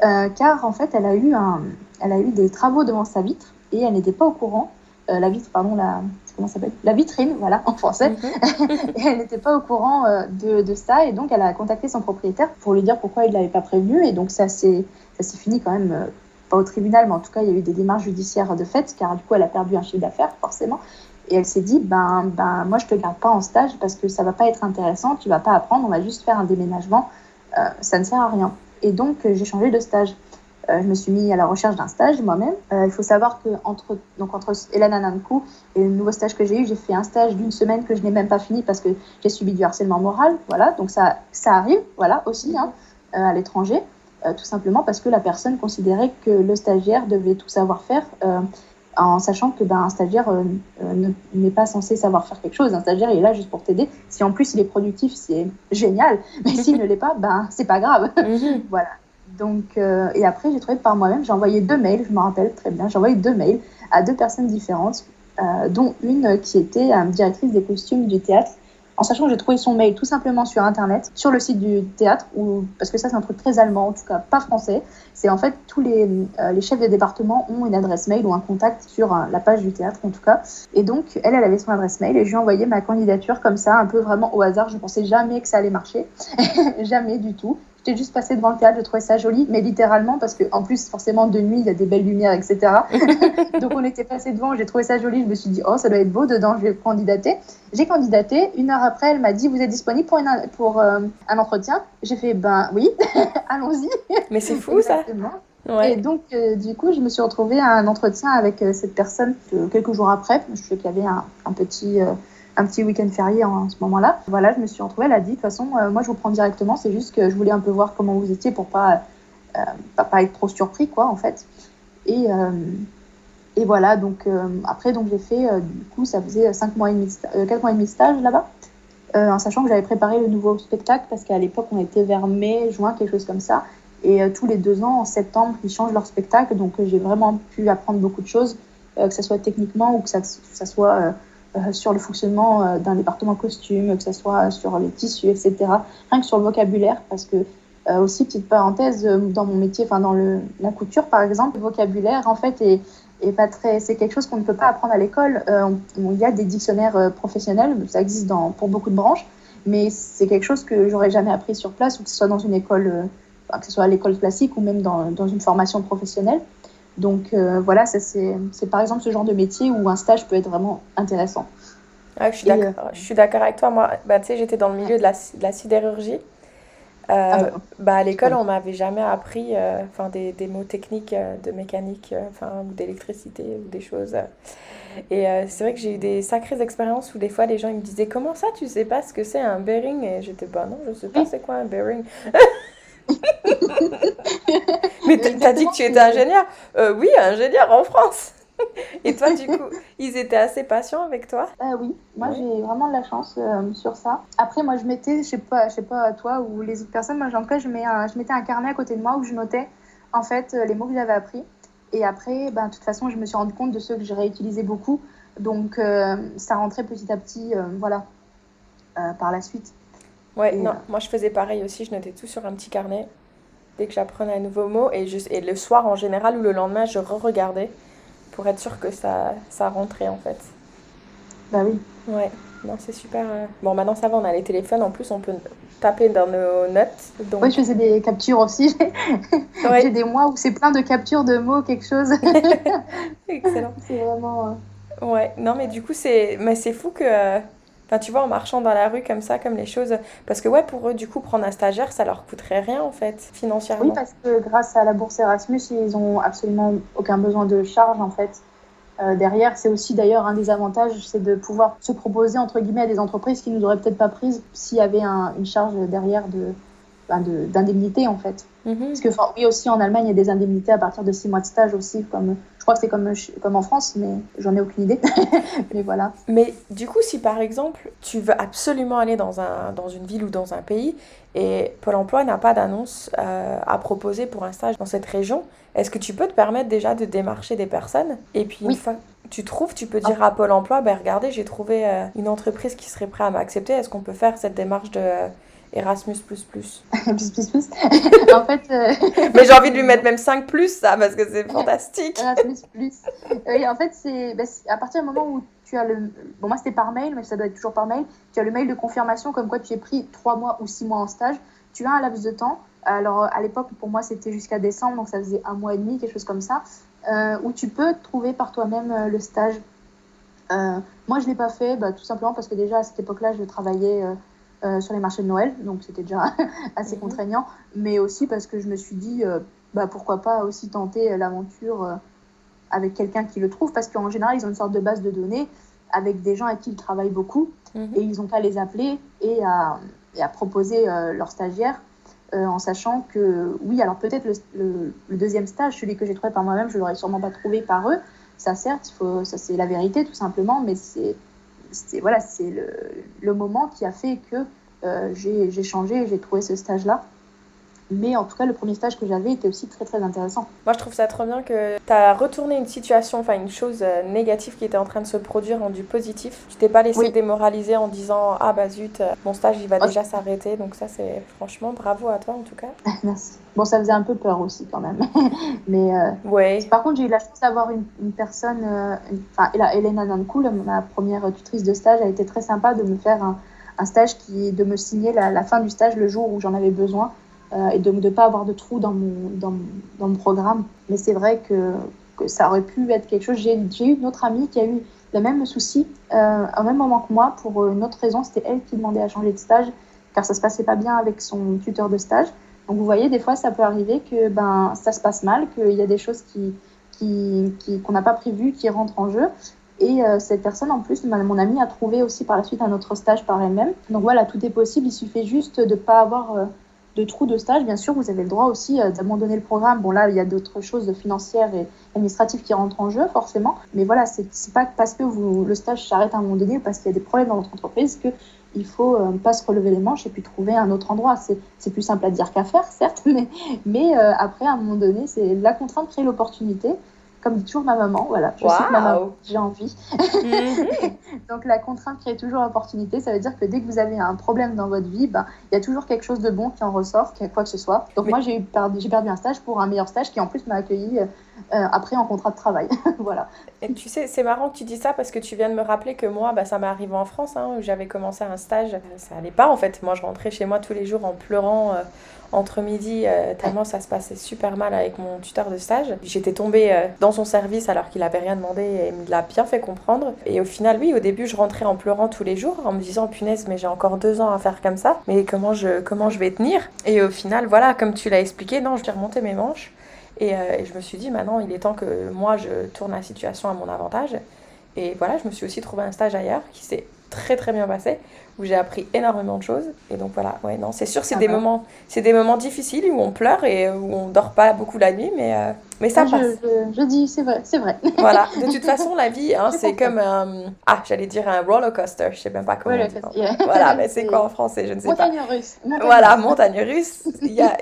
car en fait, elle a eu un, elle a eu des travaux devant sa vitre et elle n'était pas au courant. La vitre, pardon, la, comment s'appelle? La vitrine, voilà, en français. Mhm. *laughs* et elle n'était pas au courant euh, de, de, ça, et donc elle a contacté son propriétaire pour lui dire pourquoi il ne l'avait pas prévenu, et donc ça s'est fini quand même, euh, pas au tribunal, mais en tout cas, il y a eu des démarches judiciaires de fait, car du coup, elle a perdu un chiffre d'affaires, forcément. Et elle s'est dit, ben, ben, moi, je te garde pas en stage parce que ça va pas être intéressant, tu vas pas apprendre, on va juste faire un déménagement, euh, ça ne sert à rien. Et donc, j'ai changé de stage. Euh, je me suis mis à la recherche d'un stage moi-même. Euh, il faut savoir que entre, donc entre Elana Nankou et le nouveau stage que j'ai eu, j'ai fait un stage d'une semaine que je n'ai même pas fini parce que j'ai subi du harcèlement moral. Voilà, donc ça, ça arrive, voilà, aussi, hein, euh, à l'étranger. tout simplement parce que la personne considérait que le stagiaire devait tout savoir faire en sachant que ben, un stagiaire n'est pas censé savoir faire quelque chose. Un stagiaire il est là juste pour t'aider. Si en plus il est productif, c'est génial. Mais *laughs* s'il ne l'est pas, ben c'est pas grave. Mhm. *laughs* voilà. Euh, et après, j'ai trouvé par moi-même, j'ai envoyé deux mails, je me rappelle très bien, j'ai envoyé deux mails à deux personnes différentes, euh, dont une qui était euh, directrice des costumes du théâtre, en sachant que j'ai trouvé son mail tout simplement sur Internet, sur le site du théâtre, parce que ça c'est un truc très allemand, en tout cas pas français. C'est en fait tous les, les, chefs de département ont une adresse mail ou un contact sur la page du théâtre en tout cas. Et donc elle, elle avait son adresse mail et je lui ai envoyé ma candidature comme ça, un peu vraiment au hasard. Je pensais jamais que ça allait marcher, *laughs* jamais du tout. J'étais juste passée devant le théâtre, je trouvais ça joli, mais littéralement, parce qu'en plus, forcément, de nuit, il y a des belles lumières, etc. *laughs* Donc, on était passé devant, j'ai trouvé ça joli, je me suis dit, oh, ça doit être beau dedans, je vais candidater. J'ai candidaté, une heure après, elle m'a dit, vous êtes disponible pour, une, pour euh, un entretien? J'ai fait, ben oui, *laughs* allons-y. Mais c'est fou, ça Ouais. Et donc, euh, du coup, je me suis retrouvée à un entretien avec euh, cette personne quelques jours après. Je sais qu'il y avait un, un petit un petit week-end férié en, ce moment-là. Voilà, je me suis retrouvée, elle a dit, de toute façon, euh, moi je vous prends directement, c'est juste que je voulais un peu voir comment vous étiez pour pas, euh, pas, être trop surpris, quoi, en fait. Et, euh, et voilà, donc après, donc j'ai fait, du coup, ça faisait 5 mois et demi, 4 mois et demi de stage là-bas. en sachant que j'avais préparé le nouveau spectacle parce qu'à l'époque on était vers mai, juin, quelque chose comme ça. Et tous les deux ans, en septembre, ils changent leur spectacle. Donc j'ai vraiment pu apprendre beaucoup de choses, que ce soit techniquement ou que ça, ça soit sur le fonctionnement euh, d'un département costume, que ce soit sur les tissus, etc. Rien que sur le vocabulaire, parce que euh, aussi, petite parenthèse, dans mon métier, enfin dans le, la couture par exemple, le vocabulaire en fait est, est pas très. C'est quelque chose qu'on ne peut pas apprendre à l'école. il y a des dictionnaires professionnels, ça existe dans, pour beaucoup de branches, mais c'est quelque chose que j'aurais jamais appris sur place, ou que ce soit dans une école, que ce soit à l'école classique ou même dans, dans une formation professionnelle. Donc euh, voilà, c'est par exemple ce genre de métier où un stage peut être vraiment intéressant. Ah, je suis d'accord avec toi. Moi, bah, j'étais dans le milieu de la, de la sidérurgie. ah bah, bah, à l'école, on m'avait jamais appris enfin des, des, mots techniques de mécanique enfin ou d'électricité ou des choses. Et c'est vrai que j'ai eu des sacrées expériences où des fois les gens ils me disaient Comment ça, tu sais pas ce que c'est un bearing? Et j'étais pas, non, je sais pas c'est quoi un bearing? *laughs* *laughs* Mais t'as dit que tu étais ingénieur Oui, ingénieur en France. *laughs* Et toi, du coup, ils étaient assez patients avec toi? Euh, Oui, moi j'ai vraiment de la chance euh, sur ça. Après, moi je mettais, je sais pas, je sais pas toi ou les autres personnes, moi en tout cas, je, mets je mettais un carnet à côté de moi où je notais en fait euh, les mots que j'avais appris. Et après, ben, de toute façon, je me suis rendu compte de ceux que j'ai réutilisés beaucoup. Donc ça rentrait petit à petit, voilà, par la suite. Ouais, non, moi je faisais pareil aussi, je notais tout sur un petit carnet dès que j'apprenais un nouveau mot. Et, et le soir en général ou le lendemain, je re-regardais pour être sûr que ça, ça rentrait en fait. Bah oui. Ouais, non, c'est super. Euh. Bon, maintenant ça va, on a les téléphones, en plus on peut taper dans nos notes. Donc... Oui, je faisais des captures aussi. *laughs* J'ai des mois où c'est plein de captures de mots, quelque chose. *laughs* *laughs* Excellent. c'est vraiment. Euh, ouais, non, mais du coup, c'est mais c'est fou que. Enfin, tu vois, en marchant dans la rue comme ça, comme les choses. Parce que, ouais, pour eux, du coup, prendre un stagiaire, ça leur coûterait rien, en fait, financièrement. Oui, parce que grâce à la bourse Erasmus, ils ont absolument aucun besoin de charge, en fait. Euh, derrière, c'est aussi d'ailleurs un des avantages, c'est de pouvoir se proposer, entre guillemets, à des entreprises qui ne nous auraient peut-être pas prises s'il y avait une charge derrière de, ben, d'indemnité, en fait. Mhm. Parce que, oui, aussi en Allemagne, il y a des indemnités à partir de six mois de stage aussi, comme je crois que c'est comme, comme en France, mais j'en ai aucune idée. *laughs* mais voilà. Mais du coup, si par exemple, tu veux absolument aller dans, un, dans une ville ou dans un pays et Pôle emploi n'a pas d'annonce euh, à proposer pour un stage dans cette région, est-ce que tu peux te permettre déjà de démarcher des personnes Et puis, une fois tu trouves, tu peux dire à Pôle emploi, ben regardez, j'ai trouvé euh, une entreprise qui serait prête à m'accepter, est-ce qu'on peut faire cette démarche de Erasmus. plus plus, *laughs* plus. *laughs* en fait. Euh, mais j'ai envie de lui mettre même 5 plus, ça, parce que c'est fantastique. Erasmus. plus. Oui, en fait, bah, c'est à partir du moment où tu as le. Bon, moi, c'était par mail, mais ça doit être toujours par mail. Tu as le mail de confirmation comme quoi tu es pris 3 mois ou 6 mois en stage. Tu as un laps de temps. Alors, à l'époque, pour moi, c'était jusqu'à décembre, donc ça faisait un mois et demi, quelque chose comme ça, euh, où tu peux trouver par toi-même euh, le stage. moi, je ne l'ai pas fait, bah, tout simplement parce que déjà, à cette époque-là, je travaillais euh, sur les marchés de Noël, donc c'était déjà *laughs* assez mhm. contraignant, mais aussi parce que je me suis dit, euh, bah, pourquoi pas aussi tenter euh, l'aventure avec quelqu'un qui le trouve, parce qu'en général, ils ont une sorte de base de données avec des gens avec qui ils travaillent beaucoup, mhm. et ils ont qu'à les appeler et à, et à proposer leurs stagiaires. en sachant que, oui, alors peut-être le, le, deuxième stage, celui que j'ai trouvé par moi-même, je ne l'aurais sûrement pas trouvé par eux. Ça, certes, il faut, ça c'est la vérité tout simplement, mais c'est c'est voilà, c'est le, le, moment qui a fait que euh, j'ai changé j'ai trouvé ce stage-là. Mais en tout cas, le premier stage que j'avais était aussi très très intéressant. Moi, je trouve ça trop bien que tu as retourné une situation, enfin une chose euh, négative qui était en train de se produire en du positif. Tu t'es pas laissé démoraliser en disant Ah bah zut, euh, mon stage il va déjà s'arrêter. Donc, ça, c'est franchement bravo à toi en tout cas. *laughs* Merci. Bon, ça faisait un peu peur aussi quand même. *laughs* Mais ouais. par contre, j'ai eu la chance d'avoir une, une, personne, enfin, Elena Nancoul, ma première tutrice de stage, a été très sympa de me faire un un stage qui de me signer la, la, fin du stage le jour où j'en avais besoin euh, et de ne pas avoir de trou dans mon, dans, dans mon programme. Mais c'est vrai que, ça aurait pu être quelque chose. J'ai eu une autre amie qui a eu le même souci euh, au même moment que moi pour une autre raison. C'était elle qui demandait à changer de stage car ça se passait pas bien avec son tuteur de stage. Donc vous voyez, des fois, ça peut arriver que ben, ça se passe mal, qu'il y a des choses qui, qu'on qui, n'a pas prévues qui rentrent en jeu. Et euh, cette personne, en plus, mon amie a trouvé aussi par la suite un autre stage par elle-même. Donc voilà, tout est possible. Il suffit juste de ne pas avoir euh, de trou de stage. Bien sûr, vous avez le droit aussi euh, d'abandonner le programme. Bon, là, il y a d'autres choses financières et administratives qui rentrent en jeu, forcément. Mais voilà, c'est pas parce que vous, le stage s'arrête à un moment donné ou parce qu'il y a des problèmes dans votre entreprise que il faut pas se relever les manches et puis trouver un autre endroit. C'est plus simple à dire qu'à faire, certes, *laughs* mais, mais après, à un moment donné, c'est la contrainte crée l'opportunité comme dit toujours ma maman, voilà, je suis ma maman, j'ai envie. Mhm. *laughs* Donc la contrainte crée toujours l'opportunité, ça veut dire que dès que vous avez un problème dans votre vie, ben, il y a toujours quelque chose de bon qui en ressort, quoi que ce soit. Donc moi j'ai perdu, perdu un stage pour un meilleur stage qui en plus m'a accueilli euh, après en contrat de travail. *laughs* voilà. Et tu sais, c'est marrant que tu dis ça parce que tu viens de me rappeler que moi, bah, ça m'est arrivé en France, hein, où j'avais commencé un stage, ça allait pas en fait. Moi je rentrais chez moi tous les jours en pleurant. Euh, entre midi, euh, tellement ça se passait super mal avec mon tuteur de stage. J'étais tombée euh, dans son service alors qu'il avait rien demandé et il me l'a bien fait comprendre. Et au final, oui, au début, je rentrais en pleurant tous les jours en me disant punaise, mais j'ai encore deux ans à faire comme ça, mais comment je, comment je vais tenir? Et au final, voilà, comme tu l'as expliqué, non, je vais remonter mes manches. Et, et je me suis dit, maintenant, il est temps que moi, je tourne la situation à mon avantage. Et voilà, je me suis aussi trouvé un stage ailleurs qui s'est très très bien passé, où j'ai appris énormément de choses. Et donc voilà, ouais, non, c'est sûr, c'est des moments, c'est des moments difficiles où on pleure et où on dort pas beaucoup la nuit, mais euh, mais ça je, passe. Je, dis, c'est vrai, c'est vrai. *laughs* Voilà, de toute *laughs* façon, la vie, hein, c'est comme un, ah, j'allais dire un roller coaster, je sais même pas comment. on dit. Yeah. Voilà, *laughs* mais c'est quoi en français, je ne sais montagne pas. Russe. Montagne voilà, montagne russe. Il y a,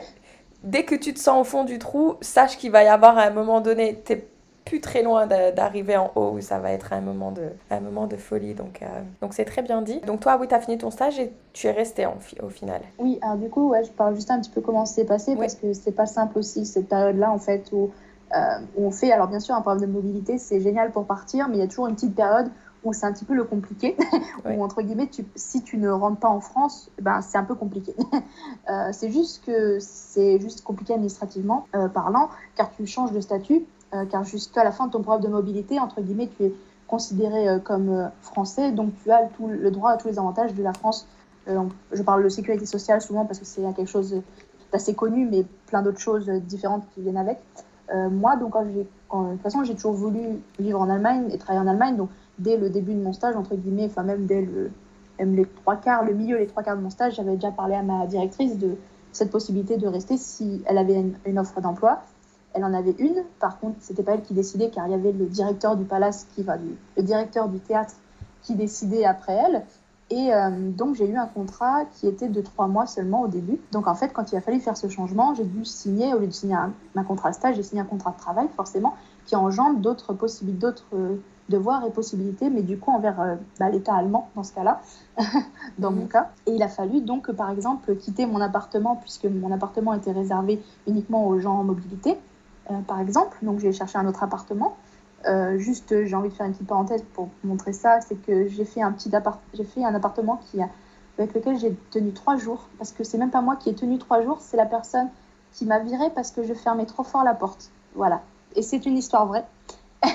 dès que tu te sens au fond du trou, sache qu'il va y avoir à un moment donné, t'es plus très loin d'arriver en haut où ça va être un moment de, un moment de folie. Donc, euh, donc c'est très bien dit. Donc toi, oui, tu as fini ton stage et tu es resté en, au final. Oui, alors du coup, ouais, je parle juste un petit peu comment c'est passé parce que c'est pas simple aussi cette période-là en fait où, euh, où, on fait, alors bien sûr, un problème de mobilité, c'est génial pour partir, mais il y a toujours une petite période où c'est un petit peu le compliqué, *laughs* ouais. où entre guillemets, tu, si tu ne rentres pas en France, ben, c'est un peu compliqué. *laughs* euh, c'est juste que c'est juste compliqué administrativement euh, parlant, car tu changes de statut euh, car jusqu'à la fin de ton programme de mobilité, entre guillemets, tu es considéré comme français, donc tu as tout le droit à tous les avantages de la France. Je parle de sécurité sociale souvent parce que c'est quelque chose d'assez connu, mais plein d'autres choses différentes qui viennent avec. Euh, moi, donc, quand quand, de toute façon, j'ai toujours voulu vivre en Allemagne et travailler en Allemagne. Donc, dès le début de mon stage, entre guillemets, enfin, même dès le, les trois quarts, le milieu, les trois quarts de mon stage, j'avais déjà parlé à ma directrice de cette possibilité de rester si elle avait une, offre d'emploi. Elle en avait une, par contre, c'était pas elle qui décidait, car il y avait le directeur du palace, qui du, le directeur du théâtre, qui décidait après elle. Et euh, donc j'ai eu un contrat qui était de trois mois seulement au début. Donc en fait, quand il a fallu faire ce changement, j'ai dû signer, au lieu de signer un, un contrat de stage, j'ai signé un contrat de travail, forcément, qui engendre d'autres possibilités, d'autres euh, devoirs et possibilités, mais du coup envers euh, bah, l'État allemand dans ce cas-là, *laughs* dans mmh. mon cas. Et il a fallu donc, par exemple, quitter mon appartement, puisque mon appartement était réservé uniquement aux gens en mobilité. Par exemple. Donc j'ai cherché un autre appartement. Euh, juste, j'ai envie de faire une petite parenthèse pour montrer ça, c'est que j'ai fait un petit appart j'ai fait un appartement qui a, avec lequel j'ai tenu trois jours, parce que c'est même pas moi qui ai tenu trois jours, c'est la personne qui m'a viré parce que je fermais trop fort la porte. Voilà. Et c'est une histoire vraie. *laughs*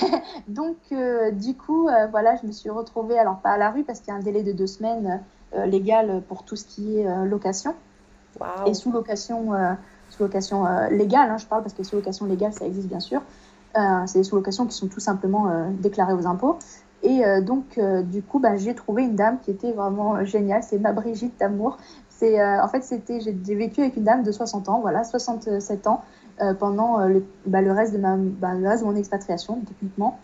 Donc, euh, du coup, euh, voilà, je me suis retrouvée, alors pas à la rue, parce qu'il y a un délai de deux semaines légal pour tout ce qui est location. Wow. Et sous location sous-location euh, légale, hein, je parle parce que sous-location légale, ça existe bien sûr. Euh, c'est des sous-locations qui sont tout simplement euh, déclarées aux impôts. Et euh, donc, du coup, bah, j'ai trouvé une dame qui était vraiment géniale. C'est ma Brigitte d'amour. C'est, en fait, c'était, j'ai, vécu avec une dame de 60 ans, voilà, 67 ans, pendant le, bah, le, reste de ma, bah, le reste de mon expatriation, techniquement.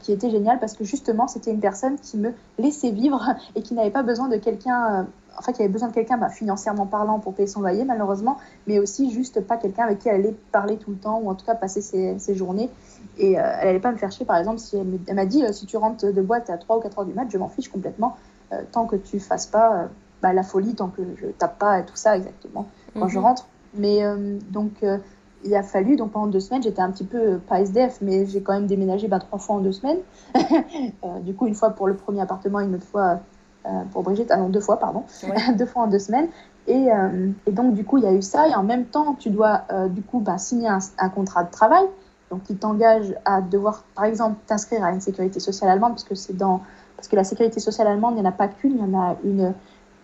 Qui était géniale parce que justement c'était une personne qui me laissait vivre et qui n'avait pas besoin de quelqu'un, en fait qui avait besoin de quelqu'un bah, financièrement parlant pour payer son loyer malheureusement, mais aussi juste pas quelqu'un avec qui elle allait parler tout le temps ou en tout cas passer ses, ses journées et euh, elle allait pas me faire chier par exemple si elle, m'a dit si tu rentres de boîte à 3 ou 4 heures du mat je m'en fiche complètement tant que tu fasses pas bah, la folie, tant que je tape pas et tout ça exactement quand mm -hmm. je rentre. Mais donc il a fallu, donc pendant deux semaines, j'étais un petit peu, pas SDF, mais j'ai quand même déménagé bah, trois fois en deux semaines. *laughs* euh, du coup, une fois pour le premier appartement, une autre fois euh, pour Brigitte, ah non, deux fois, pardon, ouais. *laughs* deux fois en deux semaines. Et, euh, et, donc, du coup, il y a eu ça. Et en même temps, tu dois, euh, du coup, bah, signer un, un, contrat de travail. Donc, qui t'engage à devoir, par exemple, t'inscrire à une sécurité sociale allemande, parce que c'est dans, parce que la sécurité sociale allemande, il n'y en a pas qu'une, il y en a une,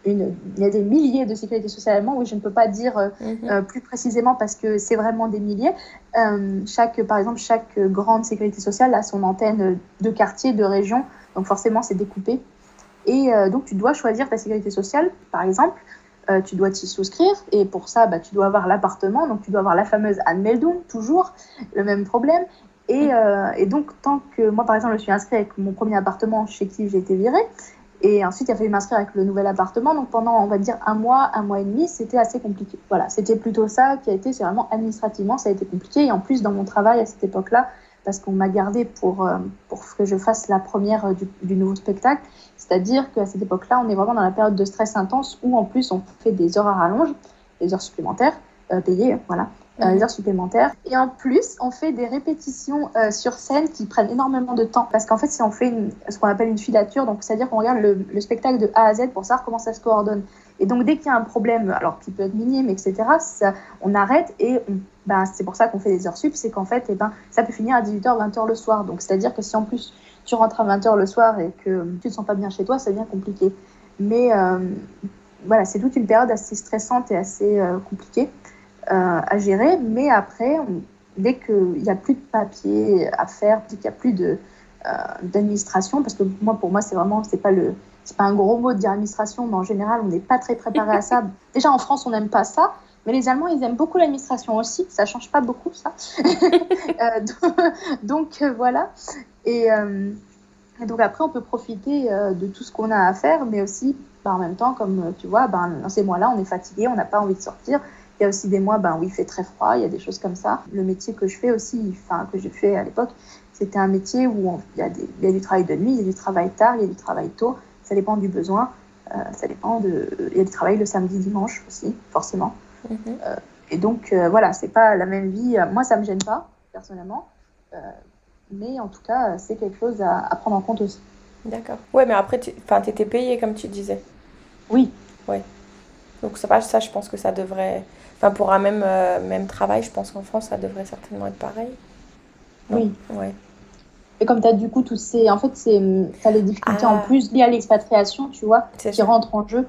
une, il y a des milliers de sécurité sociale allemands. Oui, je ne peux pas dire euh, euh, plus précisément parce que c'est vraiment des milliers. Euh, chaque, par exemple, chaque grande sécurité sociale a son antenne de quartier, de région. Donc forcément, c'est découpé. Et euh, donc, tu dois choisir ta sécurité sociale, par exemple. Euh, tu dois t'y souscrire et pour ça, bah, tu dois avoir l'appartement. Donc, tu dois avoir la fameuse Anmeldung, toujours le même problème. Et, euh, et, donc, tant que moi, par exemple, je suis inscrite avec mon premier appartement chez qui j'ai été virée, et ensuite, il a fallu m'inscrire avec le nouvel appartement. Donc pendant, on va dire, un mois, un mois et demi, c'était assez compliqué. Voilà, c'était plutôt ça qui a été, c'est vraiment administrativement, ça a été compliqué. Et en plus, dans mon travail à cette époque-là, parce qu'on m'a gardé pour, euh, pour que je fasse la première du, du nouveau spectacle, c'est-à-dire qu'à cette époque-là, on est vraiment dans la période de stress intense où en plus on fait des heures à rallonge, des heures supplémentaires, euh, payées, voilà euh, les heures supplémentaires. Et en plus, on fait des répétitions euh, sur scène qui prennent énormément de temps. Parce qu'en fait, si on fait une, ce qu'on appelle une filature, donc c'est-à-dire qu'on regarde le, le, spectacle de A à Z pour savoir comment ça se coordonne. Et donc, dès qu'il y a un problème, alors qui peut être minime, etc., on arrête et ben, c'est pour ça qu'on fait des heures sup, c'est qu'en fait, eh ben, ça peut finir à 18h, 20h le soir. Donc, c'est-à-dire que si en plus tu rentres à 20h le soir et que tu ne te sens pas bien chez toi, ça devient compliqué. Mais euh, voilà, c'est toute une période assez stressante et assez euh, compliquée euh, à gérer. Mais après, dès qu'il n'y a plus de papier à faire, dès qu'il n'y a plus de, d'administration, parce que moi, pour moi, c'est vraiment, c'est pas le, c'est pas un gros mot de dire administration, mais en général, on n'est pas très préparé à ça. *laughs* Déjà, en France, on n'aime pas ça. Mais les Allemands, ils aiment beaucoup l'administration aussi. Ça change pas beaucoup, ça. *laughs* donc, voilà. Et, et, donc après, on peut profiter de tout ce qu'on a à faire, mais aussi bah, en même temps, comme euh, tu vois, ben, dans ces mois-là, on est fatigué, on n'a pas envie de sortir. Il y a aussi des mois ben, où il fait très froid, il y a des choses comme ça. Le métier que je fais aussi, enfin que j'ai fait à l'époque, c'était un métier où il, y a des, il, y a du travail de nuit, il y a du travail tard, il y a du travail tôt. Ça dépend du besoin. Euh, ça dépend de. Il y a du travail le samedi, dimanche aussi, forcément. Mhm. Euh, et donc voilà, c'est pas la même vie. Moi, ça me gêne pas personnellement, mais en tout cas, c'est quelque chose à, à, prendre en compte aussi. D'accord. Ouais, mais après, tu étais payé comme tu disais. Oui. Ouais. Donc ça, ça, je pense que ça devrait... Enfin, pour un même, euh, même travail, je pense qu'en France, ça devrait certainement être pareil. oui. Ouais. Et comme tu as du coup tous ces... En fait, tu as les difficultés en ah. plus liées à l'expatriation, tu vois, qui rentrent en jeu.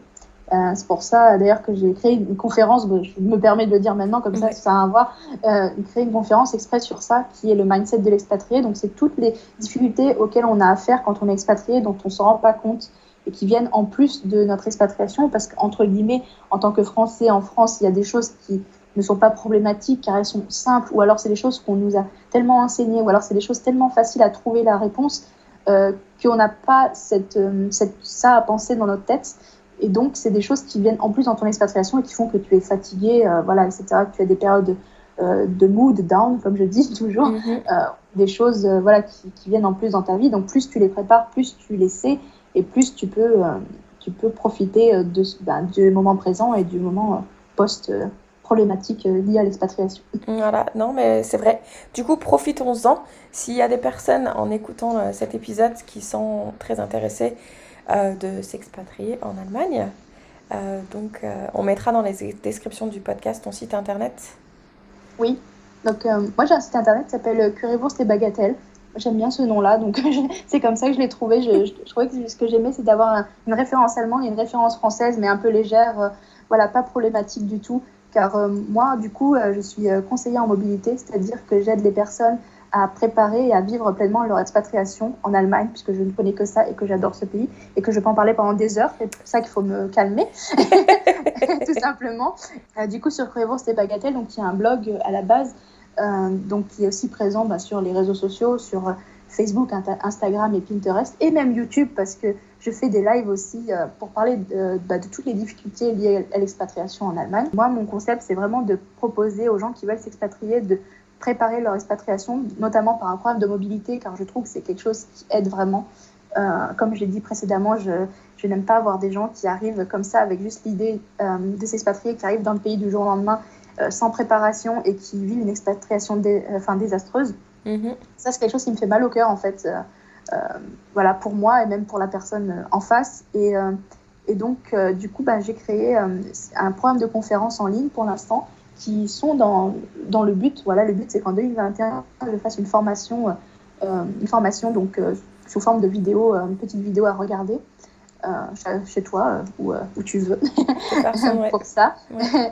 Euh, c'est pour ça d'ailleurs que j'ai créé une conférence, je me permets de le dire maintenant, comme ça ça a à voir, euh, créer une conférence exprès sur ça, qui est le mindset de l'expatrié. Donc c'est toutes les difficultés auxquelles on a affaire quand on est expatrié, dont on ne se rend pas compte et qui viennent en plus de notre expatriation, parce qu'entre guillemets, en tant que Français en France, il y a des choses qui ne sont pas problématiques car elles sont simples, ou alors c'est des choses qu'on nous a tellement enseignées, ou alors c'est des choses tellement faciles à trouver la réponse euh, qu'on n'a pas cette, euh, cette, ça à penser dans notre tête. Et donc, c'est des choses qui viennent en plus dans ton expatriation et qui font que tu es fatigué, euh, voilà, etc. Que tu as des périodes de mood down, comme je dis *laughs* toujours, mm-hmm. des choses voilà, qui, qui, viennent en plus dans ta vie. Donc, plus tu les prépares, plus tu les sais et plus tu peux, tu peux profiter de, ben, du moment présent et du moment post problématique lié à l'expatriation. Voilà, non mais c'est vrai. Du coup, profitons-en. S'il y a des personnes en écoutant cet épisode qui sont très intéressées de s'expatrier en Allemagne, donc on mettra dans les descriptions du podcast ton site internet. Oui, donc moi j'ai un site internet qui s'appelle Currywurst et Bagatelle. J'aime bien ce nom-là, donc *laughs* c'est comme ça que je l'ai trouvé. Je, je, trouvais que ce que j'aimais, c'est d'avoir une référence allemande et une référence française, mais un peu légère, euh, voilà, pas problématique du tout. Car euh, moi, du coup, euh, je suis conseillère en mobilité, c'est-à-dire que j'aide les personnes à préparer et à vivre pleinement leur expatriation en Allemagne, puisque je ne connais que ça et que j'adore ce pays et que je peux en parler pendant des heures. C'est pour ça qu'il faut me calmer, *laughs* tout simplement. du coup, sur Currywurst et Bagatelle, donc il y a un blog à la base euh, donc qui est aussi présent bah, sur les réseaux sociaux, sur euh, Facebook, Instagram et Pinterest, et même YouTube, parce que je fais des lives aussi euh, pour parler de, bah, de, toutes les difficultés liées à l'expatriation en Allemagne. Moi, mon concept, c'est vraiment de proposer aux gens qui veulent s'expatrier de préparer leur expatriation, notamment par un programme de mobilité, car je trouve que c'est quelque chose qui aide vraiment. Euh, comme je l'ai dit précédemment, je, je n'aime pas avoir des gens qui arrivent comme ça avec juste l'idée euh, de s'expatrier, qui arrivent dans le pays du jour au lendemain euh, sans préparation et qui vit une expatriation enfin, désastreuse. Mhm. Ça, c'est quelque chose qui me fait mal au cœur, en fait, euh, euh, voilà, pour moi et même pour la personne en face. Et, et donc, du coup, bah, j'ai créé un programme de conférences en ligne pour l'instant qui sont dans, dans le but, voilà, le but c'est qu'en 2021, je fasse une formation, une formation donc, sous forme de vidéo, une petite vidéo à regarder, euh, chez toi euh, ou euh, où, tu veux *laughs* pour ça.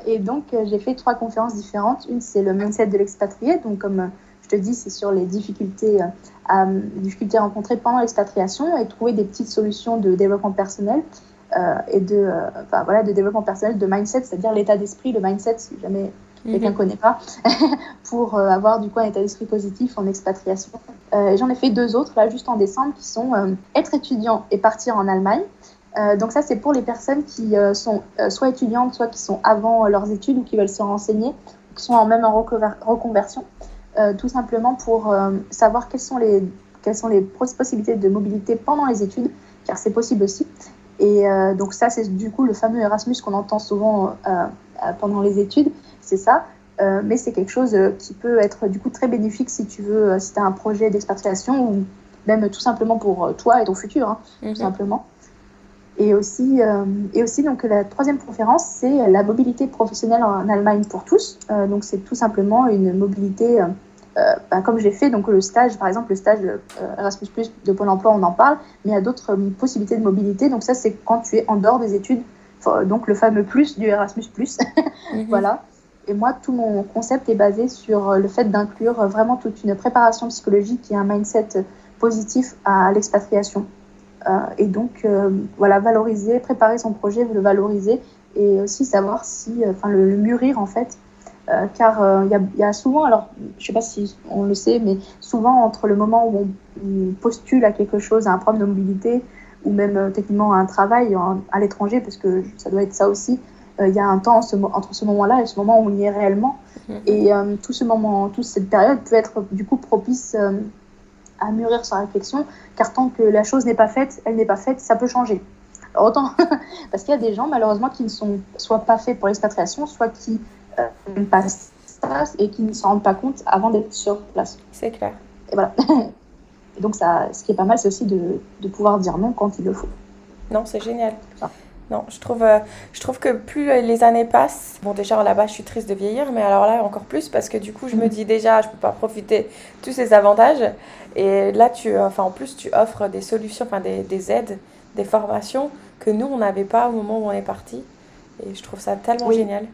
Et donc, j'ai fait trois conférences différentes. Une, c'est le mindset de l'expatrié. Donc, comme je te dis, c'est sur les difficultés, à, difficultés rencontrées pendant l'expatriation et trouver des petites solutions de développement personnel. et de, voilà, de développement personnel, de mindset, c'est-à-dire l'état d'esprit, le mindset, si jamais quelqu'un ne mhm. connaît pas, *laughs* pour avoir du coup un état d'esprit positif en expatriation. J'en ai fait deux autres, là, juste en décembre, qui sont être étudiant et partir en Allemagne. Euh, donc ça, c'est pour les personnes qui euh, sont euh, soit étudiantes, soit qui sont avant leurs études ou qui veulent se renseigner, qui sont en même en reconversion, tout simplement pour savoir quelles sont, les, quelles sont les possibilités de mobilité pendant les études, car c'est possible aussi. Et donc ça, c'est du coup le fameux Erasmus qu'on entend souvent pendant les études, c'est ça. mais c'est quelque chose qui peut être du coup très bénéfique si tu veux, si tu as un projet d'expatriation ou même tout simplement pour toi et ton futur, hein, tout mhm. simplement. Et aussi, et aussi donc, la troisième conférence, c'est la mobilité professionnelle en Allemagne pour tous. donc c'est tout simplement une mobilité euh, bah, comme j'ai fait donc le stage, par exemple le stage euh, Erasmus de Pôle Emploi, on en parle, mais il y a d'autres euh, possibilités de mobilité. Donc ça, c'est quand tu es en dehors des études, donc le fameux plus du Erasmus *laughs* mhm. voilà. Et moi, tout mon concept est basé sur le fait d'inclure vraiment toute une préparation psychologique et un mindset positif à l'expatriation. et donc, voilà, valoriser, préparer son projet, le valoriser et aussi savoir si, enfin, le, mûrir en fait euh, car il euh, y, a souvent, alors je ne sais pas si on le sait, mais souvent entre le moment où on, postule à quelque chose, à un problème de mobilité, ou même euh, techniquement à un travail à l'étranger, parce que ça doit être ça aussi, il y a un temps entre ce moment-là et ce moment où on y est réellement. Mhm. Et tout ce moment, toute cette période peut être du coup propice à mûrir sa réflexion, car tant que la chose n'est pas faite, elle n'est pas faite, ça peut changer. autant, *laughs* parce qu'il y a des gens malheureusement qui ne sont soit pas faits pour l'expatriation, soit qui passe et qui ne s'en rendent pas compte avant d'être sur place. C'est clair. Et voilà. *laughs* Et donc, ça, ce qui est pas mal, c'est aussi de, de, pouvoir dire non quand il le faut. Non, c'est génial. Non, je trouve, euh, je trouve que plus les années passent, bon déjà là-bas je suis triste de vieillir, mais alors là encore plus parce que du coup je me dis déjà je peux pas profiter de tous ces avantages et là tu, enfin en plus tu offres des solutions, enfin des, des aides, des formations que nous on n'avait pas au moment où on est parti et je trouve ça tellement génial.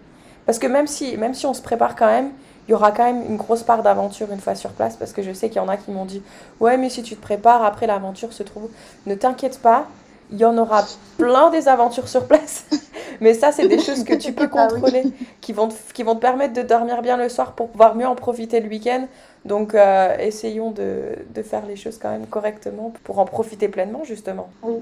Parce que même si, même si on se prépare quand même, il y aura quand même une grosse part d'aventure une fois sur place. Parce que je sais qu'il y en a qui m'ont dit Ouais, mais si tu te prépares, après l'aventure se trouve. Ne t'inquiète pas, il y en aura plein des aventures sur place. *laughs* mais ça, c'est des choses que tu peux ah contrôler, qui, vont te, qui vont te permettre de dormir bien le soir pour pouvoir mieux en profiter le week-end. Donc, euh, essayons de, de, faire les choses quand même correctement pour en profiter pleinement, justement. Oui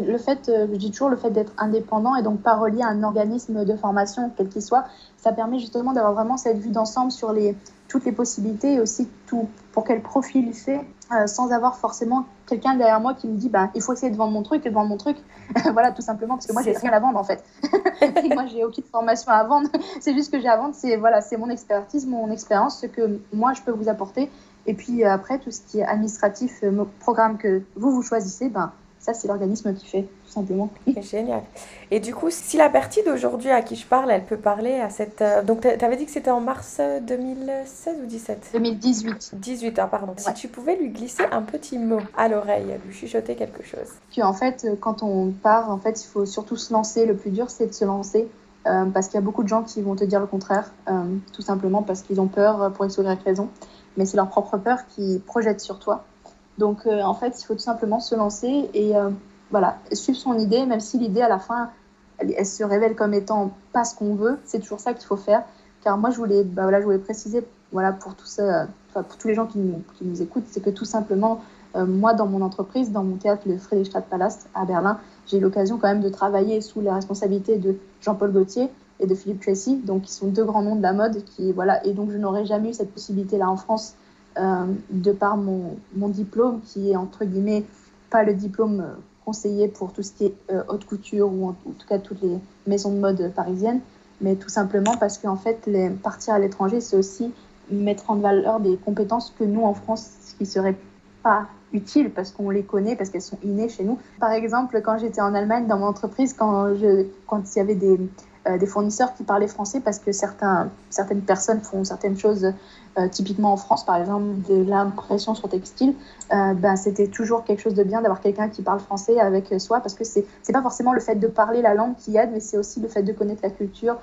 le fait, euh, je dis toujours, le fait d'être indépendant et donc pas relié à un organisme de formation, quel qu'il soit, ça permet justement d'avoir vraiment cette vue d'ensemble sur les, toutes les possibilités et aussi tout, pour quel profil il fait, euh, sans avoir forcément quelqu'un derrière moi qui me dit bah, il faut essayer de vendre mon truc et de vendre mon truc. *laughs* voilà, tout simplement, parce que moi, j'ai rien à vendre en fait. *laughs* moi, j'ai aucune formation à vendre. *laughs* c'est juste que j'ai à vendre, c'est voilà, mon expertise, mon expérience, ce que moi, je peux vous apporter. Et puis euh, après, tout ce qui est administratif, programme que vous, vous choisissez, ben, ça, c'est l'organisme qui fait, tout simplement. *laughs* Génial. Et du coup, si la partie d'aujourd'hui à qui je parle, elle peut parler à cette... Euh, donc, tu avais dit que c'était en mars 2016 ou 17 2018. 18, hein, pardon. Si tu pouvais lui glisser un petit mot à l'oreille, lui chuchoter quelque chose. Que, en fait, euh, quand on part, en fait, il faut surtout se lancer. Le plus dur, c'est de se lancer. Euh, parce qu'il y a beaucoup de gens qui vont te dire le contraire, tout simplement parce qu'ils ont peur pour X ou Y raison. Mais c'est leur propre peur qui projette sur toi. Donc, euh, en fait, il faut tout simplement se lancer et euh, voilà, suivre son idée, même si l'idée, à la fin, elle, se révèle comme étant pas ce qu'on veut. C'est toujours ça qu'il faut faire. Car moi, je voulais, bah, voilà, je voulais préciser voilà, pour, tout pour tous les gens qui nous, qui nous écoutent, c'est que tout simplement, euh, moi, dans mon entreprise, dans mon théâtre, le Friedrichstadtpalast à Berlin, j'ai eu l'occasion quand même de travailler sous la responsabilité de Jean-Paul Gaultier et de Philippe Tracy, donc qui sont deux grands noms de la mode. Qui, voilà, et donc, je n'aurais jamais eu cette possibilité-là en France euh, de par mon, mon, diplôme, qui est entre guillemets pas le diplôme euh, conseillé pour tout ce qui est euh, haute couture ou en, tout cas toutes les maisons de mode parisiennes, mais tout simplement parce qu'en fait, partir à l'étranger, c'est aussi mettre en valeur des compétences que nous en France, qui seraient pas utiles parce qu'on les connaît, parce qu'elles sont innées chez nous. Par exemple, quand j'étais en Allemagne dans mon entreprise, quand, je, quand il y avait des, des fournisseurs qui parlaient français parce que certains, certaines personnes font certaines choses, euh, typiquement en France, par exemple de l'impression sur textile, euh, ben, c'était toujours quelque chose de bien d'avoir quelqu'un qui parle français avec soi parce que c'est n'est pas forcément le fait de parler la langue qui aide, mais c'est aussi le fait de connaître la culture,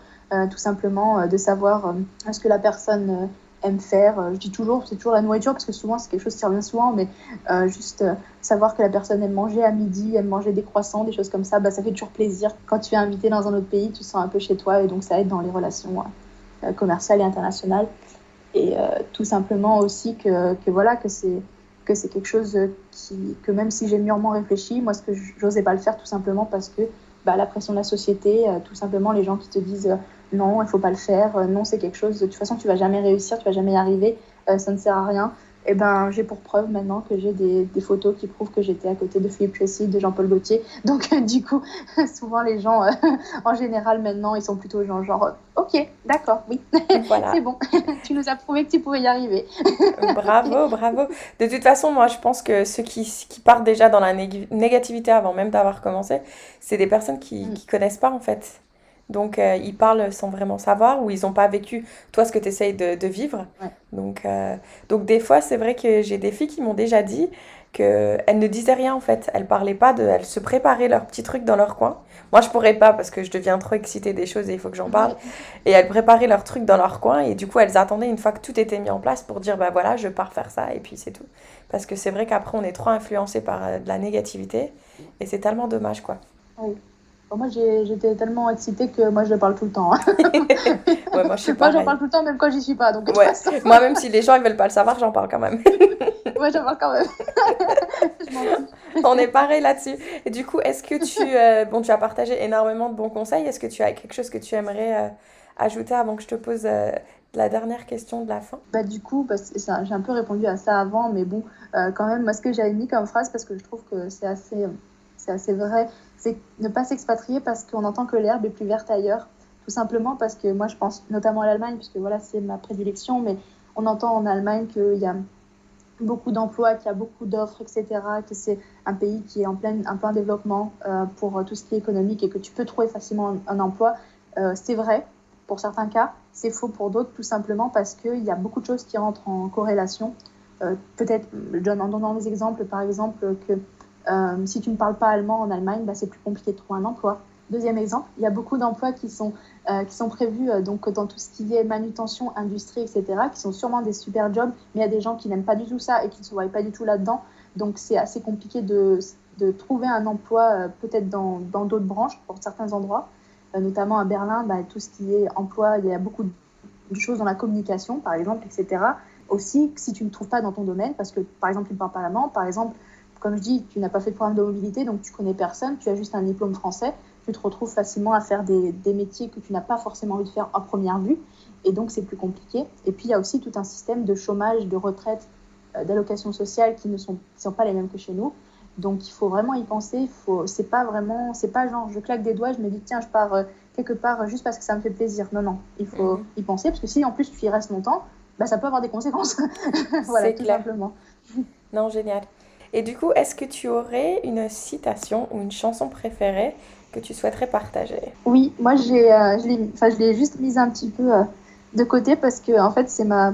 tout simplement de savoir ce que la personne aime faire. Euh, je dis toujours, c'est toujours la nourriture parce que souvent c'est quelque chose qui revient souvent, mais euh, juste euh, savoir que la personne aime manger à midi, aime manger des croissants, des choses comme ça, bah, ça fait toujours plaisir. Quand tu es invité dans un autre pays, tu sens un peu chez toi et donc ça aide dans les relations commerciales et internationales. Et tout simplement aussi que, que voilà, que c'est que c'est quelque chose qui, que même si j'ai mûrement réfléchi, moi, ce que j'osais pas le faire tout simplement parce que bah, la pression de la société, tout simplement les gens qui te disent non, il faut pas le faire, euh, non, c'est quelque chose, de toute façon, tu vas jamais réussir, tu vas jamais y arriver, euh, ça ne sert à rien. eh ben, j'ai pour preuve maintenant que j'ai des, des, photos qui prouvent que j'étais à côté de Philippe Tracy, de Jean-Paul Gaultier. *laughs* Donc, du coup, *laughs* souvent les gens, euh, *laughs* en général, maintenant, ils sont plutôt genre, genre ok, d'accord, oui, voilà. c'est bon, tu nous as prouvé que tu pouvais y arriver. bravo, bravo. De toute façon, moi, je pense que ceux qui, qui partent déjà dans la négativité avant même d'avoir commencé, c'est des personnes qui ne mm. connaissent pas, en fait. Donc, euh, ils parlent sans vraiment savoir ou ils n'ont pas vécu, toi, ce que tu essayes de, de vivre. Donc, euh, donc, des fois, c'est vrai que j'ai des filles qui m'ont déjà dit qu'elles ne disaient rien, en fait. Elles parlaient pas de... Elles se préparaient leurs petits trucs dans leur coin. Moi, je pourrais pas parce que je deviens trop excitée des choses et il faut que j'en parle. Et elles préparaient leurs trucs dans leur coin et du coup, elles attendaient une fois que tout était mis en place pour dire, bah voilà, je pars faire ça et puis c'est tout. Parce que c'est vrai qu'après, on est trop influencé par euh, de la négativité et c'est tellement dommage, quoi. Oui moi, j'étais tellement excitée que moi, je parle tout le temps. Hein. *laughs* ouais, moi, je suis pas. *laughs* Moi, j'en parle tout le temps, même quand j'y suis pas. Donc, moi, même si les gens ils veulent pas le savoir, j'en parle quand même. *laughs* ouais, j'en parle quand même. On est pareil là-dessus. Et du coup, est-ce que tu. Euh, bon, tu as partagé énormément de bons conseils. Est-ce que tu as quelque chose que tu aimerais euh, ajouter avant que je te pose euh, la dernière question de la fin? Bah, Du coup, bah, j'ai un peu répondu à ça avant, mais bon, quand même, moi, ce que j'avais mis comme phrase, parce que je trouve que c'est assez, c'est assez vrai, c'est ne pas s'expatrier parce qu'on entend que l'herbe est plus verte ailleurs. Tout simplement parce que moi, je pense notamment à l'Allemagne, puisque voilà, c'est ma prédilection, mais on entend en Allemagne qu'il y a beaucoup d'emplois, qu'il y a beaucoup d'offres, etc., que c'est un pays qui est en plein, un plein développement euh, pour tout ce qui est économique et que tu peux trouver facilement un, emploi. Euh, c'est vrai pour certains cas, c'est faux pour d'autres, tout simplement parce qu'il y a beaucoup de choses qui rentrent en corrélation. Euh, peut-être, en donnant des exemples, par exemple, que si tu ne parles pas allemand en Allemagne, bah, c'est plus compliqué de trouver un emploi. Deuxième exemple, il y a beaucoup d'emplois qui sont, euh, qui sont prévus euh, donc, dans tout ce qui est manutention, industrie, etc., qui sont sûrement des super jobs, mais il y a des gens qui n'aiment pas du tout ça et qui ne se voient pas du tout là-dedans. Donc c'est assez compliqué de, de, trouver un emploi peut-être dans d'autres branches pour certains endroits, notamment à Berlin, bah, tout ce qui est emploi, il y a beaucoup de choses dans la communication, par exemple, etc. Aussi, si tu ne trouves pas dans ton domaine, parce que par exemple, tu ne parles pas allemand, par exemple, comme je dis, tu n'as pas fait de programme de mobilité, donc tu connais personne, tu as juste un diplôme français, tu te retrouves facilement à faire des, métiers que tu n'as pas forcément envie de faire en première vue, et donc c'est plus compliqué. Et puis il y a aussi tout un système de chômage, de retraite, euh, d'allocations sociales qui ne sont, sont pas les mêmes que chez nous. Donc il faut vraiment y penser. Faut, c'est pas vraiment, c'est pas genre je claque des doigts, je me dis tiens je pars euh, quelque part juste parce que ça me fait plaisir. Non non, il faut mhm. y penser parce que si en plus tu y restes longtemps, bah, ça peut avoir des conséquences. *laughs* voilà tout simplement. Non génial. Et du coup, est-ce que tu aurais une citation ou une chanson préférée que tu souhaiterais partager? Oui, moi j'ai, euh, je l'ai juste mise un petit peu euh, de côté parce que en fait c'est ma,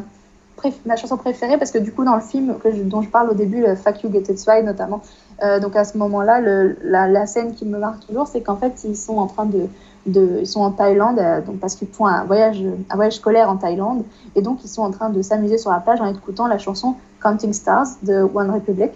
chanson préférée parce que du coup dans le film dont je parle au début, le Fuck You Get It Right notamment, euh, donc à ce moment-là, la, scène qui me marque toujours, c'est qu'en fait ils sont en train de, ils sont en Thaïlande donc parce qu'ils font un voyage, un voyage scolaire en Thaïlande et donc ils sont en train de s'amuser sur la plage en écoutant la chanson Counting Stars de One Republic.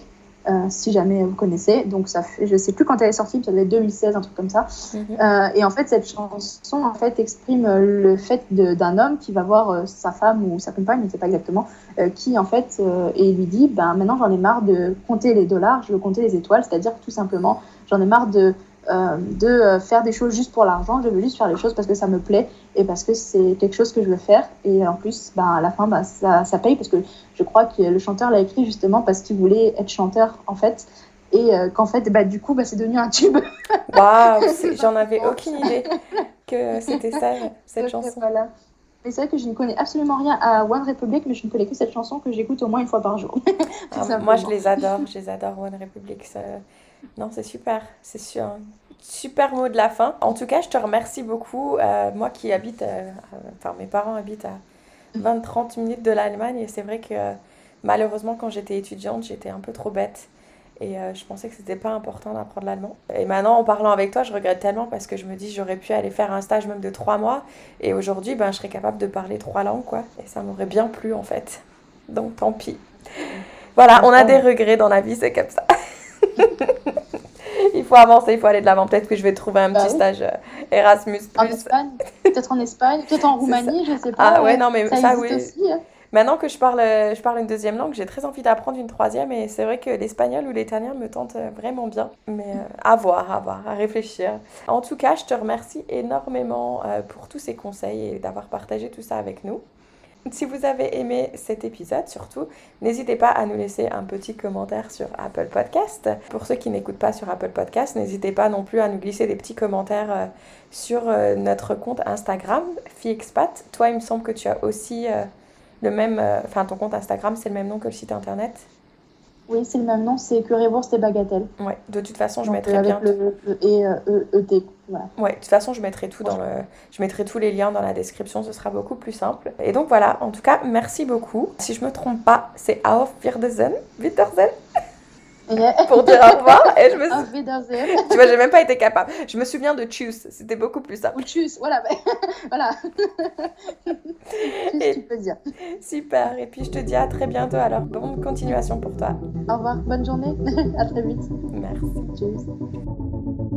Euh, si jamais vous connaissez. Donc ça fait, je sais plus quand elle est sortie, ça devait être 2016, un truc comme ça. Mhm. euh, et en fait, cette chanson en fait exprime le fait d'un homme qui va voir euh, sa femme ou sa compagne, je ne sais pas exactement, euh, qui en fait et lui dit, ben maintenant j'en ai marre de compter les dollars, je veux compter les étoiles, c'est-à-dire tout simplement j'en ai marre de euh, de euh, faire des choses juste pour l'argent. Je veux juste faire les choses parce que ça me plaît et parce que c'est quelque chose que je veux faire. Et en plus, ben, à la fin, ben, ça, ça, paye parce que je crois que le chanteur l'a écrit justement parce qu'il voulait être chanteur en fait. Et euh, qu'en fait, bah, du coup, bah, c'est devenu un tube. Waouh, *laughs* j'en avais aucune idée que c'était ça, cette chanson. Voilà. Mais c'est vrai que je ne connais absolument rien à One Republic, mais je ne connais que cette chanson que j'écoute au moins une fois par jour. *laughs* Ah, moi, je les adore, je les adore, One Republic. Ça... Non, c'est super. C'est sûr. Super mot de la fin. En tout cas, je te remercie beaucoup. Euh, moi qui habite, euh, enfin mes parents habitent à 20-30 minutes de l'Allemagne et c'est vrai que malheureusement quand j'étais étudiante, j'étais un peu trop bête et euh, je pensais que c'était pas important d'apprendre l'allemand. Et maintenant, en parlant avec toi, je regrette tellement parce que je me dis j'aurais pu aller faire un stage même de trois mois et aujourd'hui, ben, je serais capable de parler trois langues quoi. Et ça m'aurait bien plu en fait. Donc tant pis. Voilà, on a des regrets dans la vie, c'est comme ça. *laughs* il faut avancer, il faut aller de l'avant. Peut-être que je vais trouver un bah petit stage euh, Erasmus. En Espagne, peut-être en Espagne, peut-être en *laughs* Roumanie, je sais pas. Ah ouais, non, mais ça, oui. Aussi, hein. Maintenant que je parle, je parle une deuxième langue, j'ai très envie d'apprendre une troisième et c'est vrai que l'espagnol ou l'italien me tente euh, vraiment bien. Mais euh, à voir, à voir, à réfléchir. En tout cas, je te remercie énormément pour tous ces conseils et d'avoir partagé tout ça avec nous. Si vous avez aimé cet épisode, surtout, n'hésitez pas à nous laisser un petit commentaire sur Apple Podcast. Pour ceux qui n'écoutent pas sur Apple Podcast, n'hésitez pas non plus à nous glisser des petits commentaires euh, sur euh, notre compte Instagram, FiExpat. Toi, il me semble que tu as aussi euh, le même... Enfin, ton compte Instagram, c'est le même nom que le site internet oui, c'est le même nom, c'est Currywurst et Bagatelle. Ouais, de toute façon, je mettrai bien. Le, et euh, ET. Voilà. Ouais, de toute façon, je mettrai tout dans le, je mettrai tous les liens dans la description, ce sera beaucoup plus simple. Et donc voilà, en tout cas, merci beaucoup. Si je me trompe pas, c'est Auf Wiedersehen, Wiedersehen. Pour dire au revoir. Et je me suis... tu vois, j'ai même pas été capable. Je me souviens de choose, c'était beaucoup plus simple. Ou choose, voilà. *laughs* voilà. et... tu peux dire. Super. Et puis je te dis à très bientôt. Alors, bonne continuation pour toi. Au revoir, bonne journée. *laughs* à très vite. Merci. Choose.